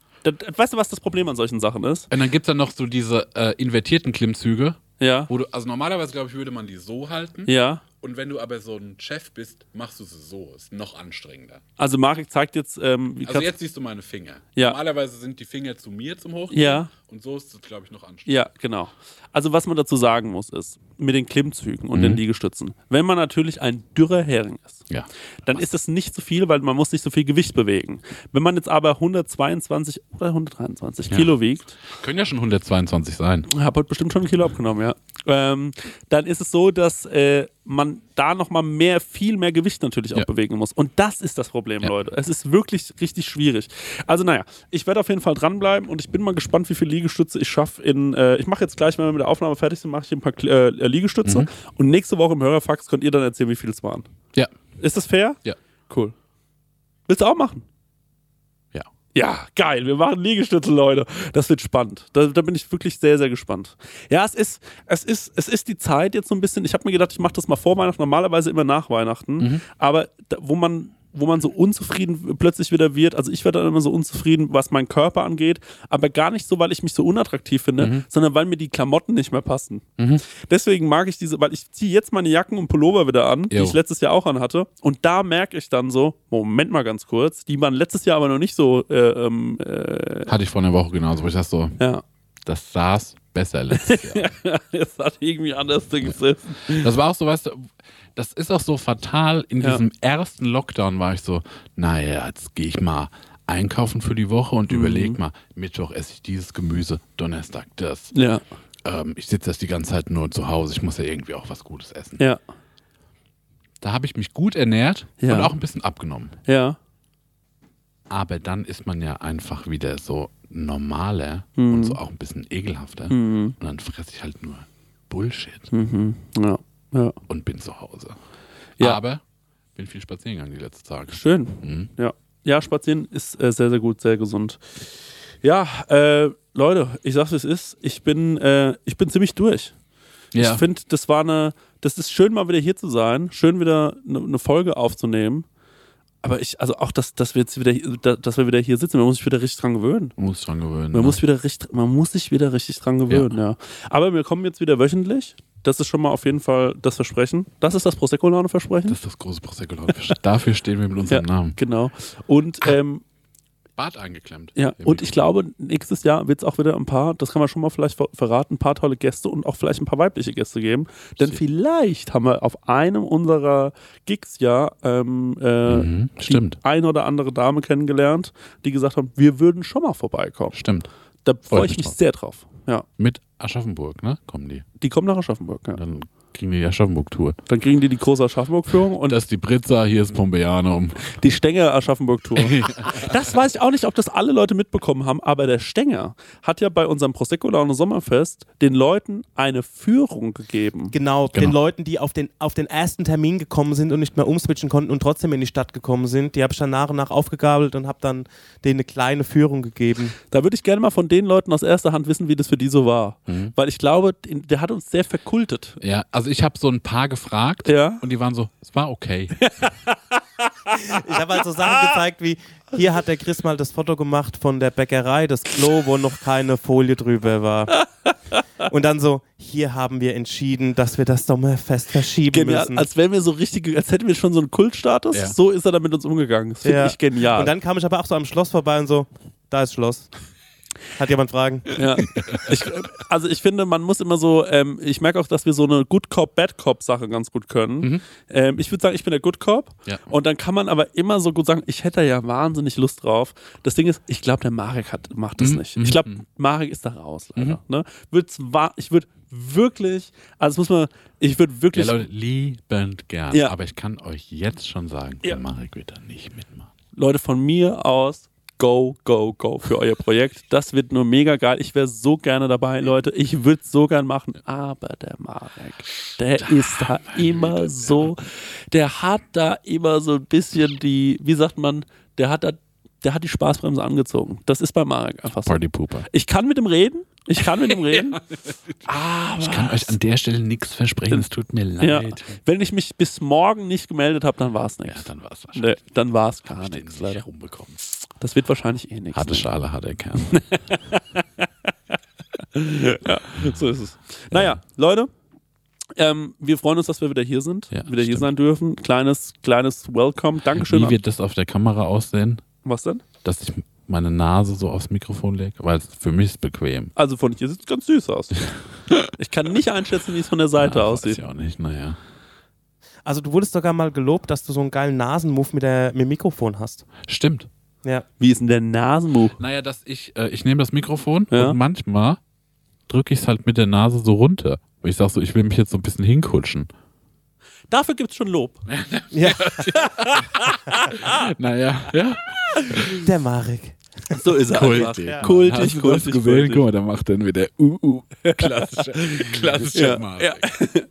Speaker 1: Weißt du, was das Problem an solchen Sachen ist?
Speaker 2: Und dann gibt es dann noch so diese äh, invertierten Klimmzüge,
Speaker 1: Ja.
Speaker 2: wo du, also normalerweise glaube ich, würde man die so halten.
Speaker 1: Ja.
Speaker 2: Und wenn du aber so ein Chef bist, machst du sie so. Ist noch anstrengender.
Speaker 1: Also Marek zeigt jetzt, ähm, wie
Speaker 2: Also jetzt siehst du meine Finger.
Speaker 1: Ja.
Speaker 2: Normalerweise sind die Finger zu mir zum Hochgehen.
Speaker 1: Ja.
Speaker 2: Und so ist es, glaube ich, noch anstrengender.
Speaker 1: Ja, genau. Also was man dazu sagen muss, ist, mit den Klimmzügen und
Speaker 2: Mhm.
Speaker 1: den Liegestützen, wenn man natürlich ein dürrer Hering ist,
Speaker 2: Ja.
Speaker 1: dann ist das nicht so viel, weil man muss nicht so viel Gewicht bewegen. Wenn man jetzt aber 122 oder 123
Speaker 2: Ja.
Speaker 1: Kilo wiegt,
Speaker 2: Können ja schon 122 sein.
Speaker 1: Ich habe heute bestimmt schon ein Kilo abgenommen, ja. Ähm, dann ist es so, dass äh, man da nochmal mehr, viel mehr Gewicht natürlich auch
Speaker 2: Ja.
Speaker 1: bewegen muss. Und das ist das Problem,
Speaker 2: Ja.
Speaker 1: Leute. Es ist wirklich richtig schwierig. Also, naja, ich werde auf jeden Fall dranbleiben und ich bin mal gespannt, wie viele Liegestütze ich schaffe. In, äh, ich mache jetzt gleich, wenn wir mit der Aufnahme fertig sind, mache ich ein paar Kl- äh, Liegestütze.
Speaker 2: Mhm.
Speaker 1: Und nächste Woche im Hörerfax könnt ihr dann erzählen, wie viele es waren.
Speaker 2: Ja.
Speaker 1: Ist das fair?
Speaker 2: Ja.
Speaker 1: Cool. Willst du auch machen?
Speaker 2: Ja.
Speaker 1: Ja, geil. Wir machen Liegestütze, Leute. Das wird spannend. Da, da bin ich wirklich sehr, sehr gespannt. Ja, es ist, es ist, es ist die Zeit jetzt so ein bisschen. Ich habe mir gedacht, ich mache das mal vor Weihnachten, normalerweise immer nach Weihnachten.
Speaker 2: Mhm.
Speaker 1: Aber da, wo man wo man so unzufrieden plötzlich wieder wird. Also ich werde dann immer so unzufrieden, was meinen Körper angeht, aber gar nicht so, weil ich mich so unattraktiv finde,
Speaker 2: Mhm.
Speaker 1: sondern weil mir die Klamotten nicht mehr passen. Deswegen mag ich diese, weil ich ziehe jetzt meine Jacken und Pullover wieder an, die
Speaker 2: Jo.
Speaker 1: ich letztes Jahr auch anhatte. Und da merke ich dann so, Moment mal ganz kurz, die waren letztes Jahr aber noch nicht so, äh, ähm, äh,
Speaker 2: Hatte ich vor einer Woche genauso, wo ich dachte so,
Speaker 1: ja,
Speaker 2: das saß besser letztes Jahr.
Speaker 1: es hat irgendwie anders gesessen.
Speaker 2: Das war auch so, weißt du, das ist auch so fatal. In
Speaker 1: Ja.
Speaker 2: diesem ersten Lockdown war ich so, naja, jetzt gehe ich mal einkaufen für die Woche und
Speaker 1: Mhm.
Speaker 2: überleg mal, Mittwoch esse ich dieses Gemüse, Donnerstag das.
Speaker 1: Ja,
Speaker 2: Ähm, ich sitze das die ganze Zeit nur zu Hause, ich muss ja irgendwie auch was Gutes essen.
Speaker 1: ja,
Speaker 2: Da habe ich mich gut ernährt
Speaker 1: Ja.
Speaker 2: und auch ein bisschen abgenommen.
Speaker 1: Ja.
Speaker 2: Aber dann ist man ja einfach wieder so normaler
Speaker 1: Mhm.
Speaker 2: und so auch ein bisschen ekelhafter.
Speaker 1: Mhm.
Speaker 2: Und dann fresse ich halt nur Bullshit
Speaker 1: Mhm. Ja. Ja.
Speaker 2: und bin zu Hause.
Speaker 1: Ja.
Speaker 2: Aber bin viel spazieren gegangen die letzten Tage.
Speaker 1: Schön.
Speaker 2: Mhm.
Speaker 1: Ja. Ja, spazieren ist äh, sehr, sehr gut, sehr gesund. Ja, äh, Leute, ich sag's wie es ist. Ich bin, äh, ich bin ziemlich durch.
Speaker 2: Ja.
Speaker 1: Ich finde, das war eine, das ist schön, mal wieder hier zu sein, schön wieder eine, eine Folge aufzunehmen. Aber ich, also auch, dass, dass wir jetzt wieder, dass wir wieder hier sitzen, man muss sich wieder richtig dran gewöhnen.
Speaker 2: Muss dran gewöhnen.
Speaker 1: Man
Speaker 2: ne?
Speaker 1: muss wieder richtig, man muss sich wieder richtig dran gewöhnen, ja. Aber wir kommen jetzt wieder wöchentlich. Das ist schon mal auf jeden Fall das Versprechen. Das ist das Prosecco-Laune-Versprechen.
Speaker 2: das ist das große Prosecco. Leute. Dafür stehen wir mit unserem Namen.
Speaker 1: Genau. Und ähm,
Speaker 2: Bart eingeklemmt.
Speaker 1: Ja, und ich glaube, nächstes Jahr wird es auch wieder ein paar, das kann man schon mal vielleicht ver verraten, ein paar tolle Gäste und auch vielleicht ein paar weibliche Gäste geben. Denn
Speaker 2: Shit.
Speaker 1: vielleicht haben wir auf einem unserer Gigs ja ähm, äh,
Speaker 2: Mhm, stimmt.
Speaker 1: die ein oder andere Dame kennengelernt, die gesagt haben, wir würden schon mal vorbeikommen.
Speaker 2: Stimmt.
Speaker 1: Da freue ich mich
Speaker 2: drauf.
Speaker 1: sehr drauf. Ja,
Speaker 2: Mit Aschaffenburg, ne? Kommen die.
Speaker 1: die kommen nach Aschaffenburg. Ja.
Speaker 2: Dann kriegen die die Aschaffenburg-Tour.
Speaker 1: Dann kriegen die die große Aschaffenburg-Führung und
Speaker 2: das ist die Britza, hier ist Pombejanum.
Speaker 1: die Stenger Aschaffenburg-Tour. Das weiß ich auch nicht, ob das alle Leute mitbekommen haben, aber der Stenger hat ja bei unserem Prosecco Laune Sommerfest den Leuten eine Führung gegeben.
Speaker 3: Genau,
Speaker 2: Genau.
Speaker 3: den Leuten, die auf den, auf den ersten Termin gekommen sind und nicht mehr umswitchen konnten und trotzdem in die Stadt gekommen sind, die habe ich dann nach und nach aufgegabelt und habe dann denen eine kleine Führung gegeben.
Speaker 1: Da würde ich gerne mal von den Leuten aus erster Hand wissen, wie das für die so war. Weil ich glaube, der hat uns sehr verkultet.
Speaker 2: Ja, also ich habe so ein paar gefragt
Speaker 1: Ja.
Speaker 2: und die waren so, es war okay.
Speaker 3: Ich habe halt so Sachen gezeigt wie, hier hat der Chris mal das Foto gemacht von der Bäckerei, das Klo, wo noch keine Folie drüber war. Und dann so, hier haben wir entschieden, dass wir das Sommerfest verschieben
Speaker 1: Genial,
Speaker 3: müssen.
Speaker 1: als wären wir so richtig, als hätten wir schon so einen Kultstatus.
Speaker 2: Ja.
Speaker 1: So ist er dann mit uns umgegangen. Das finde
Speaker 3: Ja.
Speaker 1: ich genial.
Speaker 3: Und dann kam ich aber auch so am Schloss vorbei und so, da ist Schloss. Hat jemand Fragen?
Speaker 1: Ja. Ich, also ich finde, man muss immer so, ähm, ich merke auch, dass wir so eine Good Cop, Bad Cop Sache ganz gut können. Ähm, ich würde sagen, ich bin der Good Cop.
Speaker 2: Ja.
Speaker 1: Und dann kann man aber immer so gut sagen, ich hätte ja wahnsinnig Lust drauf. Das Ding ist, ich glaube, der Marek hat, macht das
Speaker 2: Mhm,
Speaker 1: nicht.
Speaker 2: mhm,
Speaker 1: Ich glaube,
Speaker 2: mhm.
Speaker 1: Marek ist da raus, leider. Ne? Würd's wa- ich würde wirklich, also das muss man, ich würde
Speaker 2: Ja,
Speaker 1: wirklich,
Speaker 2: Leute, liebend gern.
Speaker 1: Ja.
Speaker 2: Aber ich kann euch jetzt schon sagen,
Speaker 1: Ja.
Speaker 2: der Marek wird da nicht mitmachen.
Speaker 1: Leute, von mir aus, go, go, go für euer Projekt. Das wird nur mega geil. Ich wäre so gerne dabei, Leute. Ich würde es so gern machen. Aber der Marek, der ist da immer so, der hat da immer so ein bisschen die, wie sagt man, der hat da, der hat die Spaßbremse angezogen. Das ist bei Marek einfach so.
Speaker 2: Partypooper.
Speaker 1: Ich kann mit ihm reden. Ich kann mit ihm reden. Aber
Speaker 2: Ich kann euch an der Stelle nichts versprechen, es tut mir
Speaker 1: ja,
Speaker 2: leid.
Speaker 1: wenn ich mich bis morgen nicht gemeldet habe, dann war es
Speaker 2: Ja,
Speaker 1: nichts.
Speaker 2: dann war es wahrscheinlich.
Speaker 1: Nee, dann war es gar nichts,
Speaker 2: nicht
Speaker 1: leider.
Speaker 2: herumbekommen.
Speaker 1: Das wird wahrscheinlich eh nichts.
Speaker 2: Harte? Schale, harter Kern.
Speaker 1: So ist es. Naja, Leute, ähm, wir freuen uns, dass wir wieder hier sind,
Speaker 2: Ja,
Speaker 1: wieder hier
Speaker 2: stimmt.
Speaker 1: sein dürfen. Kleines, kleines Welcome. Dankeschön.
Speaker 2: Wie wird das auf der Kamera aussehen,
Speaker 1: Was denn?
Speaker 2: dass ich meine Nase so aufs Mikrofon lege? Weil es für mich ist bequem.
Speaker 1: Also von hier sieht es ganz süß aus. ich kann nicht einschätzen, wie es von der Seite
Speaker 2: Ja,
Speaker 1: aussieht.
Speaker 2: Weiß ich auch nicht, naja.
Speaker 3: Also du wurdest sogar mal gelobt, dass du so einen geilen Nasenmove mit, der, mit dem Mikrofon hast.
Speaker 2: Stimmt.
Speaker 3: Ja.
Speaker 1: Wie ist denn der Nasenmove?
Speaker 2: Naja, dass ich, äh, ich nehme das Mikrofon
Speaker 1: Ja.
Speaker 2: und manchmal drücke ich es halt mit der Nase so runter. Und ich sag so, ich will mich jetzt so ein bisschen hinkutschen.
Speaker 1: Dafür gibt es schon Lob.
Speaker 3: ja.
Speaker 2: Naja, ja.
Speaker 3: Der Marek.
Speaker 1: So ist er einfach.
Speaker 2: Kultig.
Speaker 1: Kultig,
Speaker 2: Hast
Speaker 1: kultig,
Speaker 2: das
Speaker 1: kultig.
Speaker 2: Guck mal, da macht dann wieder uh, uh. Klassischer, klassischer
Speaker 1: Ja,
Speaker 2: Marek.
Speaker 1: ja.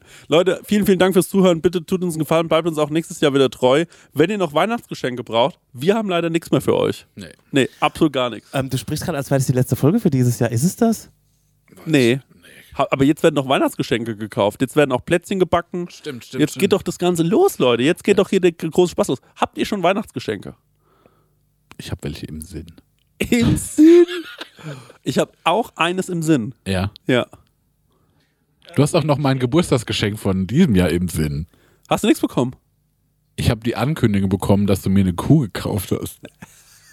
Speaker 1: Leute, vielen, vielen Dank fürs Zuhören. Bitte tut uns einen Gefallen, bleibt uns auch nächstes Jahr wieder treu. Wenn ihr noch Weihnachtsgeschenke braucht, wir haben leider nichts mehr für euch.
Speaker 2: Nee.
Speaker 1: Nee, absolut gar nichts.
Speaker 3: Ähm, du sprichst gerade, als wäre das die letzte Folge für dieses Jahr. Ist es das?
Speaker 1: Nee. Ha- Aber jetzt werden noch Weihnachtsgeschenke gekauft. Jetzt werden auch Plätzchen gebacken.
Speaker 2: Stimmt, stimmt.
Speaker 1: Jetzt geht doch das Ganze los, Leute. Jetzt geht doch hier der große Spaß los. Habt ihr schon Weihnachtsgeschenke?
Speaker 2: Ich habe welche im Sinn.
Speaker 1: Im Sinn? Ich habe auch eines im Sinn.
Speaker 2: Ja.
Speaker 1: Ja.
Speaker 2: Du hast auch noch mein Geburtstagsgeschenk von diesem Jahr im Sinn.
Speaker 1: Hast du nichts bekommen?
Speaker 2: Ich habe die Ankündigung bekommen, dass du mir eine Kuh gekauft hast.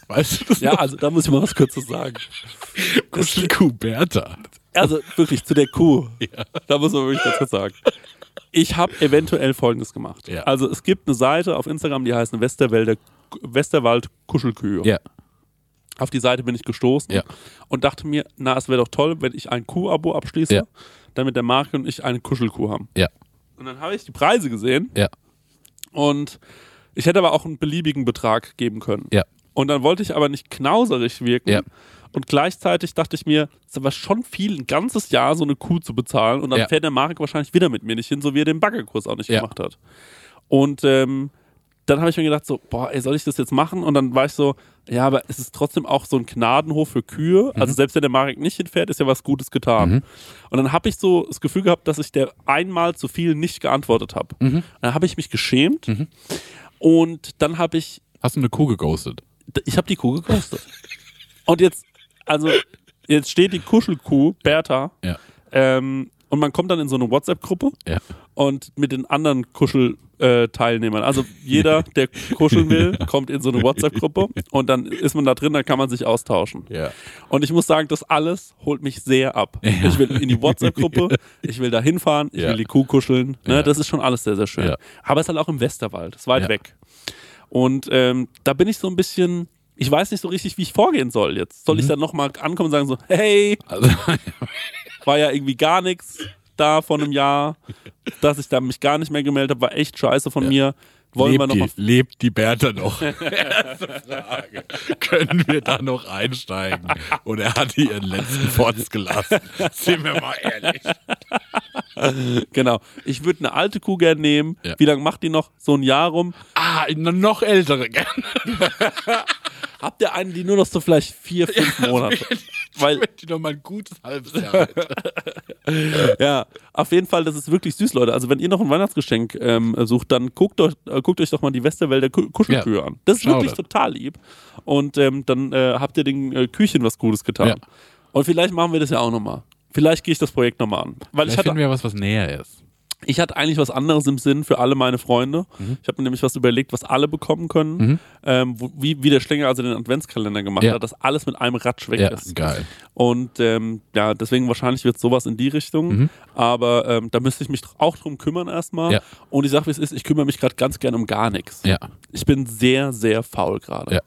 Speaker 2: Weißt du das?
Speaker 1: Ja, also da muss ich mal was Kurzes sagen.
Speaker 2: Kuschelkuh Bertha.
Speaker 1: Also wirklich zu der Kuh. Da muss man wirklich dazu sagen. Ich habe eventuell Folgendes gemacht.
Speaker 2: Ja.
Speaker 1: Also es gibt eine Seite auf Instagram, die heißt Westerwälder, Westerwald Kuschelkühe.
Speaker 2: Ja.
Speaker 1: Auf die Seite bin ich gestoßen
Speaker 2: Ja.
Speaker 1: und dachte mir, na, es wäre doch toll, wenn ich ein Kuh-Abo abschließe,
Speaker 2: Ja.
Speaker 1: damit der Marke und ich eine Kuschelkuh haben.
Speaker 2: Ja.
Speaker 1: Und dann habe ich die Preise gesehen
Speaker 2: Ja.
Speaker 1: Und ich hätte aber auch einen beliebigen Betrag geben können.
Speaker 2: Ja.
Speaker 1: Und dann wollte ich aber nicht knauserig wirken.
Speaker 2: Ja.
Speaker 1: Und gleichzeitig dachte ich mir, es ist aber schon viel, ein ganzes Jahr so eine Kuh zu bezahlen. Und dann
Speaker 2: Ja.
Speaker 1: fährt der Marek wahrscheinlich wieder mit mir nicht hin, so wie er den Baggerkurs auch nicht
Speaker 2: Ja.
Speaker 1: gemacht hat. Und ähm, dann habe ich mir gedacht, so, boah, ey, soll ich das jetzt machen? Und dann war ich so, ja, aber es ist trotzdem auch so ein Gnadenhof für Kühe. Also selbst wenn der Marek nicht hinfährt, ist ja was Gutes getan.
Speaker 2: Mhm.
Speaker 1: Und dann habe ich so das Gefühl gehabt, dass ich der einmal zu viel nicht geantwortet habe.
Speaker 2: Mhm.
Speaker 1: Dann habe ich mich geschämt. Und dann habe ich
Speaker 2: Hast du eine Kuh geghostet?
Speaker 1: ich habe die Kuh gekostet. Und jetzt, also, jetzt steht die Kuschelkuh, Bertha,
Speaker 2: Ja.
Speaker 1: ähm, und man kommt dann in so eine WhatsApp-Gruppe
Speaker 2: Ja.
Speaker 1: Und mit den anderen Kuschel-Teilnehmern. Also jeder, der kuscheln will, kommt in so eine WhatsApp-Gruppe und dann ist man da drin, dann kann man sich austauschen.
Speaker 2: Ja.
Speaker 1: Und ich muss sagen, das alles holt mich sehr ab. Ich will in die WhatsApp-Gruppe, ich will da hinfahren, ich
Speaker 2: Ja.
Speaker 1: will die Kuh kuscheln. Ne?
Speaker 2: Ja.
Speaker 1: Das ist schon alles sehr, sehr schön.
Speaker 2: Ja.
Speaker 1: Aber es ist halt auch im Westerwald, ist weit
Speaker 2: Ja.
Speaker 1: weg. Und ähm, da bin ich so ein bisschen, ich weiß nicht so richtig, wie ich vorgehen soll jetzt. Soll ich
Speaker 2: Mhm.
Speaker 1: dann nochmal ankommen und sagen so, hey,
Speaker 2: Also,
Speaker 1: war ja irgendwie gar nichts da vor einem Jahr, dass ich da mich gar nicht mehr gemeldet habe, war echt scheiße von mir. Wollen wir
Speaker 2: lebt,
Speaker 1: nochmal
Speaker 2: die, lebt die Bertha noch? Erste Frage. Können wir da noch einsteigen? Und er hat ihren letzten Fotz gelassen. Sind wir mal ehrlich.
Speaker 1: Genau. Ich würde eine alte Kuh gern nehmen.
Speaker 2: Ja.
Speaker 1: Wie lange macht die noch? So ein Jahr rum.
Speaker 2: Ah, eine noch ältere.
Speaker 1: Habt ihr einen, die nur noch so vielleicht vier, fünf Monate? Weil,
Speaker 2: die noch mal ein gutes halbes Jahr
Speaker 1: ja, auf jeden Fall, das ist wirklich süß, Leute. Also, wenn ihr noch ein Weihnachtsgeschenk ähm, sucht, dann guckt euch, äh, guckt euch doch mal die Westerwälder Ku- Kuschelkühe
Speaker 2: Ja.
Speaker 1: an. Das ist
Speaker 2: Schau
Speaker 1: wirklich
Speaker 2: das.
Speaker 1: total lieb. Und ähm, dann äh, habt ihr den äh, Küchen was Gutes getan.
Speaker 2: Ja.
Speaker 1: Und vielleicht machen wir das ja auch nochmal. Vielleicht gehe ich das Projekt nochmal an. Weil ich
Speaker 2: Vielleicht
Speaker 1: hatte,
Speaker 2: finden wir was, was näher ist.
Speaker 1: Ich hatte eigentlich was anderes im Sinn für alle meine Freunde.
Speaker 2: Mhm.
Speaker 1: Ich habe mir nämlich was überlegt, was alle bekommen können. Ähm, wo, wie, wie der Schlänger also den Adventskalender gemacht
Speaker 2: Ja.
Speaker 1: hat, dass alles mit einem Ratsch weg
Speaker 2: Ja,
Speaker 1: ist.
Speaker 2: geil.
Speaker 1: Und ähm, ja, deswegen wahrscheinlich wird sowas in die Richtung.
Speaker 2: Mhm.
Speaker 1: Aber ähm, da müsste ich mich auch drum kümmern erstmal.
Speaker 2: Ja.
Speaker 1: Und ich sage, wie es ist, ich kümmere mich gerade ganz gern um gar nichts.
Speaker 2: Ja.
Speaker 1: Ich bin sehr, sehr faul gerade.
Speaker 2: Ja.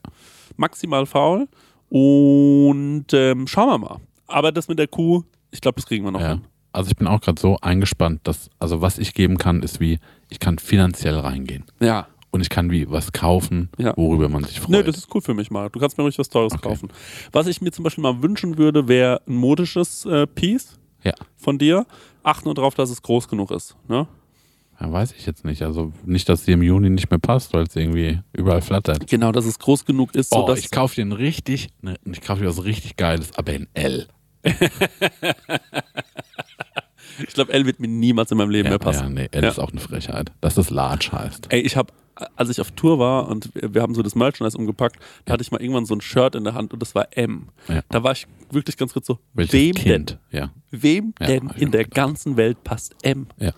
Speaker 1: Maximal faul. Und ähm, schauen wir mal. Aber das mit der Kuh, ich glaube, das kriegen wir noch
Speaker 2: Ja.
Speaker 1: hin.
Speaker 2: Also ich bin auch gerade so eingespannt, dass, also was ich geben kann, ist wie, ich kann finanziell reingehen.
Speaker 1: Ja.
Speaker 2: Und ich kann wie was kaufen,
Speaker 1: Ja.
Speaker 2: worüber man sich freut.
Speaker 1: Nee, das ist cool für mich mal. Du kannst mir ruhig was Teures
Speaker 2: Okay.
Speaker 1: kaufen. Was ich mir zum Beispiel mal wünschen würde, wäre ein modisches äh, Piece
Speaker 2: ja.
Speaker 1: von dir. Acht nur drauf, dass es groß genug ist. Ne?
Speaker 2: ja, weiß ich jetzt nicht. Also nicht, dass die im Juni nicht mehr passt, weil es irgendwie überall flattert.
Speaker 1: Genau, dass es groß genug ist,
Speaker 2: Oh, ich kaufe dir ein richtig, ne, ich kaufe dir was richtig Geiles, aber in L.
Speaker 1: ich glaube, L wird mir niemals in meinem Leben
Speaker 2: Ja,
Speaker 1: mehr passen.
Speaker 2: ja, nee, L
Speaker 1: Ja.
Speaker 2: ist auch eine Frechheit. Dass das Large heißt.
Speaker 1: Ey, ich habe, als ich auf Tour war und wir wir haben so das Merchandise umgepackt, da hatte ich mal irgendwann so ein Shirt in der Hand und das war M.
Speaker 2: Ja.
Speaker 1: Da war ich wirklich ganz kurz so,
Speaker 2: Welches
Speaker 1: wem
Speaker 2: Kind?
Speaker 1: denn?
Speaker 2: Ja.
Speaker 1: Wem
Speaker 2: Ja,
Speaker 1: denn in der
Speaker 2: gedacht.
Speaker 1: ganzen Welt passt M?
Speaker 2: Ja.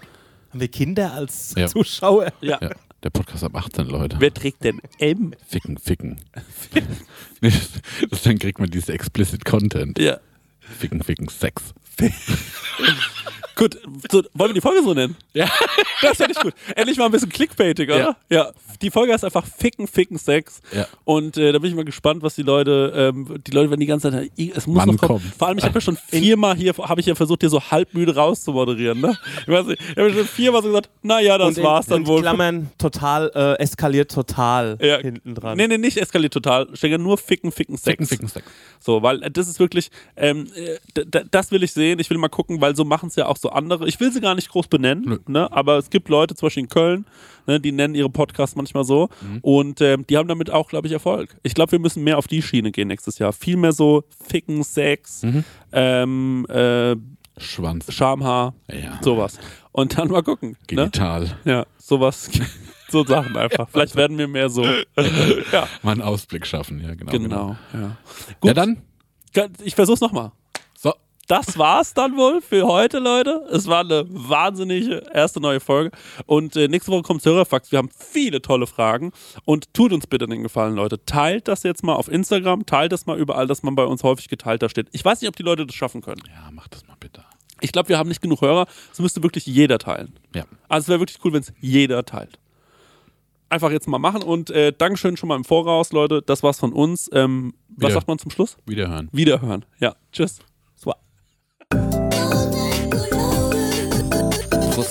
Speaker 3: Haben wir Kinder als
Speaker 2: Ja.
Speaker 3: Zuschauer?
Speaker 1: Ja.
Speaker 2: ja. Der Podcast ab 18, Leute.
Speaker 1: Wer trägt denn M?
Speaker 2: Ficken, ficken. Das, dann kriegt man dieses explicit Content.
Speaker 1: Ja.
Speaker 2: Ficken, ficken, Sex.
Speaker 1: Gut, so, wollen wir die Folge so nennen?
Speaker 2: Ja.
Speaker 1: Das finde ich gut. Endlich mal ein bisschen Clickbaitig, oder? Ja. Die Folge heißt einfach Ficken, Ficken, Sex.
Speaker 2: Ja.
Speaker 1: Und äh, da bin ich mal gespannt, was die Leute, ähm, die Leute werden die ganze Zeit, es muss
Speaker 2: Wann
Speaker 1: noch kommen.
Speaker 2: kommt's?
Speaker 1: Vor allem, ich habe ja schon viermal hier, habe ich ja versucht, hier so halbmüde rauszumoderieren, ne? Ich weiß nicht, ich habe schon viermal so gesagt, naja, das
Speaker 3: Und in-
Speaker 1: war's dann
Speaker 3: in
Speaker 1: wohl.
Speaker 3: Klammern total, äh, eskaliert total
Speaker 1: Ja.
Speaker 3: hinten dran.
Speaker 1: Nee, nee, nicht eskaliert total. Steht ja nur Ficken, Ficken, Sex.
Speaker 2: Ficken, ficken, Sex.
Speaker 1: So, weil äh, das ist wirklich, ähm, äh, das will ich sehen. Ich will mal gucken, weil so machen es ja auch so andere. Ich will sie gar nicht groß benennen, ne? aber es gibt Leute, zum Beispiel in Köln, ne, die nennen ihre Podcasts manchmal so
Speaker 2: Mhm.
Speaker 1: und ähm, die haben damit auch, glaube ich, Erfolg. Ich glaube, wir müssen mehr auf die Schiene gehen nächstes Jahr. Viel mehr so Ficken, Sex,
Speaker 2: Mhm.
Speaker 1: ähm, äh,
Speaker 2: Schwanz.
Speaker 1: Schamhaar,
Speaker 2: Ja.
Speaker 1: sowas. Und dann mal gucken. Ne?
Speaker 2: Genital.
Speaker 1: Ja, sowas. So Sachen einfach. Vielleicht werden wir mehr so. ja,
Speaker 2: Mal einen Ausblick schaffen, ja, genau.
Speaker 1: genau. Ja.
Speaker 2: Ja, dann.
Speaker 1: Ich versuch's nochmal. Das war's dann wohl für heute, Leute. Es war eine wahnsinnige erste neue Folge. Und äh, nächste Woche kommt Hörerfax. Wir haben viele tolle Fragen. Und tut uns bitte den Gefallen, Leute. Teilt das jetzt mal auf Instagram. Teilt das mal überall, dass man bei uns häufig geteilter steht. Ich weiß nicht, ob die Leute das schaffen können.
Speaker 2: Ja, mach das mal bitte.
Speaker 1: Ich glaube, wir haben nicht genug Hörer. Es müsste wirklich jeder teilen.
Speaker 2: Ja.
Speaker 1: Also es wäre wirklich cool, wenn es jeder teilt. Einfach jetzt mal machen und äh, Dankeschön schon mal im Voraus, Leute. Das war's von uns. Ähm, was sagt man zum Schluss?
Speaker 2: Wiederhören.
Speaker 1: Wiederhören. Ja, tschüss. Das war